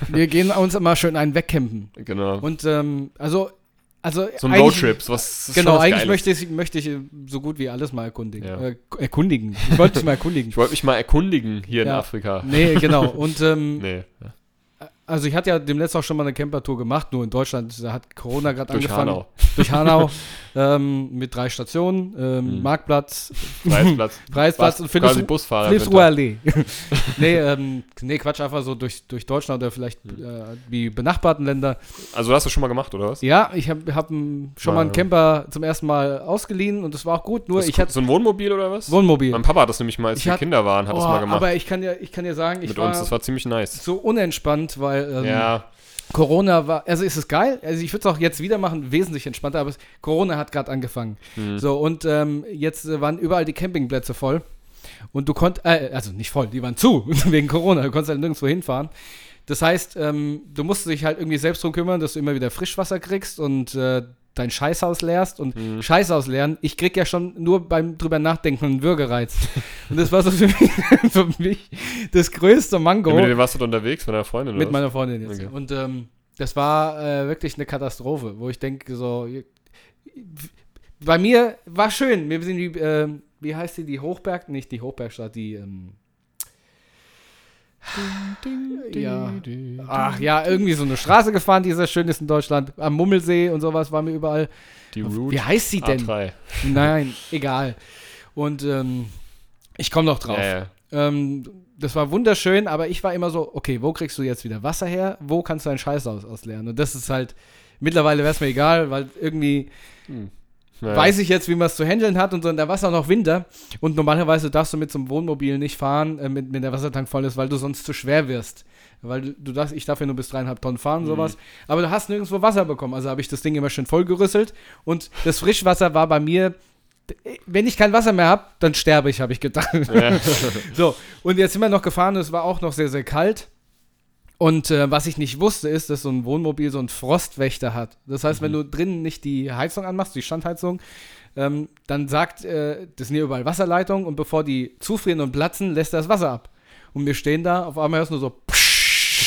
wir gehen uns immer schön einen wegcampen. Genau. Und ähm, also, also so ein eigentlich- Roadtrip. Was, ist Genau, eigentlich Geiles. möchte ich, möchte ich so gut wie alles mal erkundigen. Ja. Äh, erkundigen. Ich wollte dich mal erkundigen. Ich wollte mich mal erkundigen hier in Ja. Afrika. Nee, genau. Und ähm, Nee. Also ich hatte ja demnetzt auch schon mal eine Campertour gemacht, nur in Deutschland, da hat Corona gerade Durch angefangen. Hanau. Durch Hanau. ähm, mit drei Stationen, ähm, Mhm. Marktplatz, Freiheitsplatz. Freiheitsplatz und quasi Philips, Busfahrer. Da. Allee. nee, ähm, nee, Quatsch, einfach so durch, durch Deutschland oder vielleicht Hm. äh, die benachbarten Länder. Also hast du schon mal gemacht, oder was? Ja, ich habe hab, schon mal einen Mal- Camper zum ersten Mal ausgeliehen und das war auch gut, nur Das ich hatte so ein Wohnmobil oder was? Wohnmobil. Mein Papa hat das nämlich mal, als Ich wir hat- Kinder waren, hat das Oh, mal gemacht. aber ich kann ja, ich kann ja sagen, ich mit war, uns. Das war ziemlich nice. so unentspannt, weil ähm, ja, Corona war, also ist es geil, also ich würde es auch jetzt wieder machen, wesentlich entspannter, aber es, Corona hat gerade angefangen. hm. So, und ähm, jetzt äh, waren überall die Campingplätze voll. Und du konntest, äh, also nicht voll, die waren zu, wegen Corona, du konntest halt nirgendwo hinfahren. Das heißt, ähm, du musst dich halt irgendwie selbst drum kümmern, dass du immer wieder Frischwasser kriegst und äh, dein Scheißhaus leerst und Hm. Scheißhaus leeren. Ich krieg ja schon nur beim drüber nachdenken einen Würgereiz. und das war so für mich, für mich das größte Mango Mit wem warst du da unterwegs? Mit deiner Freundin? mit was? meiner Freundin jetzt. Okay. Und ähm, das war äh, wirklich eine Katastrophe, wo ich denke, so. Bei mir war schön. Wir sind die, ähm, wie heißt die, die Hochberg? Nicht die Hochbergstadt, die. Ähm, ja. Ach ja, irgendwie so eine Straße gefahren, die sehr schön ist in Deutschland. Am Mummelsee und sowas waren wir überall. Die Route Wie heißt sie denn? A3. Nein, egal. Und ähm, ich komme noch drauf. Ja, ja. Ähm, das war wunderschön, aber ich war immer so, okay, wo kriegst du jetzt wieder Wasser her? Wo kannst du deinen Scheiß aus ausleeren? Und das ist halt, mittlerweile wäre es mir egal, weil irgendwie Ja. weiß ich jetzt, wie man es zu handeln hat und so. Und da war es auch noch Winter. Und normalerweise darfst du mit so einem Wohnmobil nicht fahren, äh, mit, wenn der Wassertank voll ist, weil du sonst zu schwer wirst. Weil du, du darfst, ich darf ja nur bis dreieinhalb Tonnen fahren, Mhm. sowas. Aber du hast nirgendwo Wasser bekommen. Also habe ich das Ding immer schön vollgerüsselt. Und das Frischwasser war bei mir, wenn ich kein Wasser mehr habe, dann sterbe ich, habe ich gedacht. Ja. So, und jetzt sind wir noch gefahren und es war auch noch sehr, sehr kalt. Und äh, was ich nicht wusste, ist, dass so ein Wohnmobil so einen Frostwächter hat. Das heißt, wenn du drinnen nicht die Heizung anmachst, die Standheizung, ähm, dann sagt, äh, das sind hier überall Wasserleitungen und bevor die zufrieren und platzen, lässt er das Wasser ab. Und wir stehen da, auf einmal hörst du nur so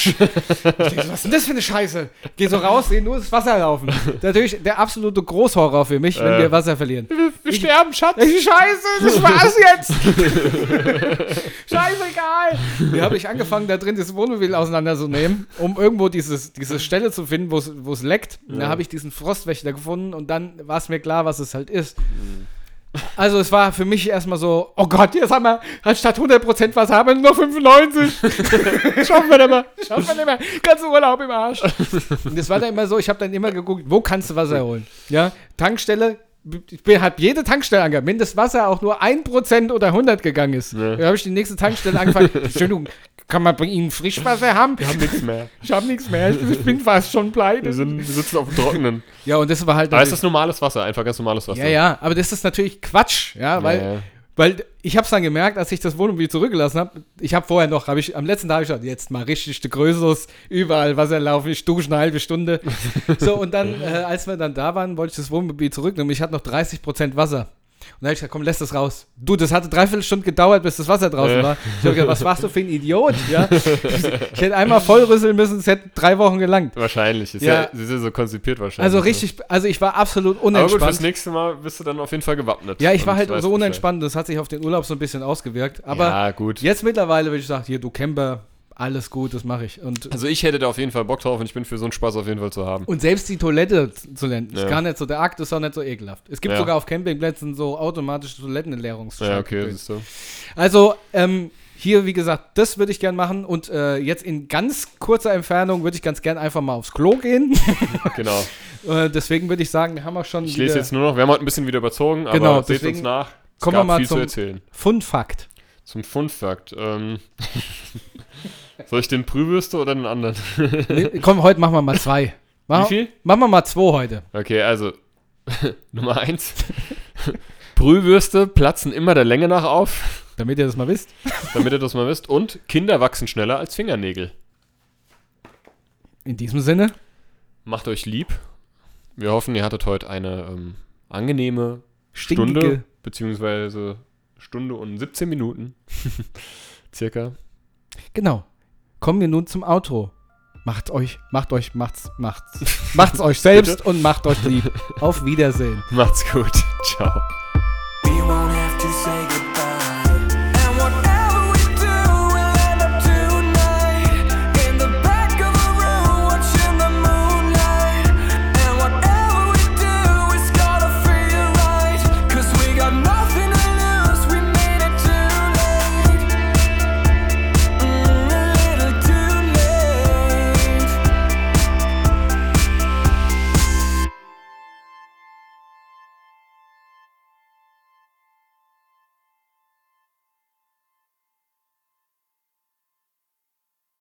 ich denk so, was ist denn das für eine Scheiße? Geh so raus, seh nur das Wasser laufen. Natürlich der absolute Großhorror für mich, wenn Äh. wir Wasser verlieren. Wir sterben, Schatz. Ey, Scheiße, das war's jetzt! Scheißegal! Wir habe ich angefangen, da drin das Wohnmobil auseinanderzunehmen, um irgendwo dieses, diese Stelle zu finden, wo es- leckt. Und Da Ja. habe ich diesen Frostwächter gefunden und dann war es mir klar, was es halt ist. Also es war für mich erstmal so, oh Gott, jetzt haben wir anstatt 100% Wasser haben wir nur noch 95. Schaffen wir nicht mehr. Schaffen wir nicht mehr. Ganze Urlaub im Arsch. Und das war dann immer so, ich habe dann immer geguckt, wo kannst du Wasser holen? Ja, Tankstelle, ich habe jede Tankstelle angehabt, wenn das Wasser auch nur 1% oder 100 gegangen ist. Ja. Da habe ich die nächste Tankstelle angefangen. Entschuldigung, kann man bei Ihnen Frischwasser haben? Wir haben nichts mehr. Ich habe nichts mehr, ich, bin fast schon Wir, pleite. sind, wir sitzen auf dem Trockenen. Ja, und das war halt. Aber ist das normales Wasser? Einfach ganz normales Wasser. ja, ja, aber das ist natürlich Quatsch, ja, weil, Ja, ja. Weil ich habe es dann gemerkt, als ich das Wohnmobil zurückgelassen habe. Ich habe vorher noch, habe ich am letzten Tag hab ich gesagt, jetzt mal richtig die Größeres, überall Wasser laufen, ich dusche eine halbe Stunde. so, und dann, äh, als wir dann da waren, wollte ich das Wohnmobil zurücknehmen. Ich hatte noch 30% Wasser. Und dann habe ich gesagt, komm, lass das raus. Du, das hatte dreiviertel Stunden gedauert, bis das Wasser draußen war. Ich habe gedacht, was warst du für ein Idiot? Ja? Ich hätte einmal vollrüsseln müssen, es hätte drei Wochen gelangt. Wahrscheinlich. Ist Ja. ja. sie sind so konzipiert wahrscheinlich. Also ne? richtig, also ich war absolut Aber gut, fürs unentspannt. nächste Mal bist du dann auf jeden Fall gewappnet. Ja, ich war halt so unentspannt, das hat sich auf den Urlaub so ein bisschen ausgewirkt. Aber ja, gut. jetzt mittlerweile würde ich sagen, hier, du Camper, alles gut, das mache ich. Und, Also ich hätte da auf jeden Fall Bock drauf und ich bin für so einen Spaß auf jeden Fall zu haben. und selbst die Toilette zu lernen, ist Ja. gar nicht so, der Akt ist auch nicht so ekelhaft. Es gibt Ja. sogar auf Campingplätzen so automatische Toilettenentleerungsschalten. Ja, okay, das ist so. Also, ähm, hier, wie gesagt, das würde ich gern machen und äh, jetzt in ganz kurzer Entfernung würde ich ganz gern einfach mal aufs Klo gehen. Genau. äh, deswegen würde ich sagen, wir haben auch schon Ich lese jetzt nur noch, wir haben heute ein bisschen wieder überzogen, aber Genau, seht deswegen uns nach. Es kommen wir mal zum- zu erzählen. Fun-Fakt. Zum Fun-Fact. Ähm, soll ich den Prühwürste oder den anderen? Nee, komm, heute machen wir mal zwei. Machen, Wie viel? Machen wir mal zwei heute. Okay, also Nummer eins. Brühwürste platzen immer der Länge nach auf, Damit ihr das mal wisst. damit ihr das mal wisst. Und Kinder wachsen schneller als Fingernägel. In diesem Sinne, Macht euch lieb. Wir hoffen, ihr hattet heute eine ähm, angenehme stinkige. Stunde, beziehungsweise Stunde und 17 Minuten. Circa. Genau. Kommen wir nun zum Outro. Macht euch, macht euch, macht's, macht's. Macht's euch selbst und macht euch lieb. Auf Wiedersehen. Macht's gut. Ciao.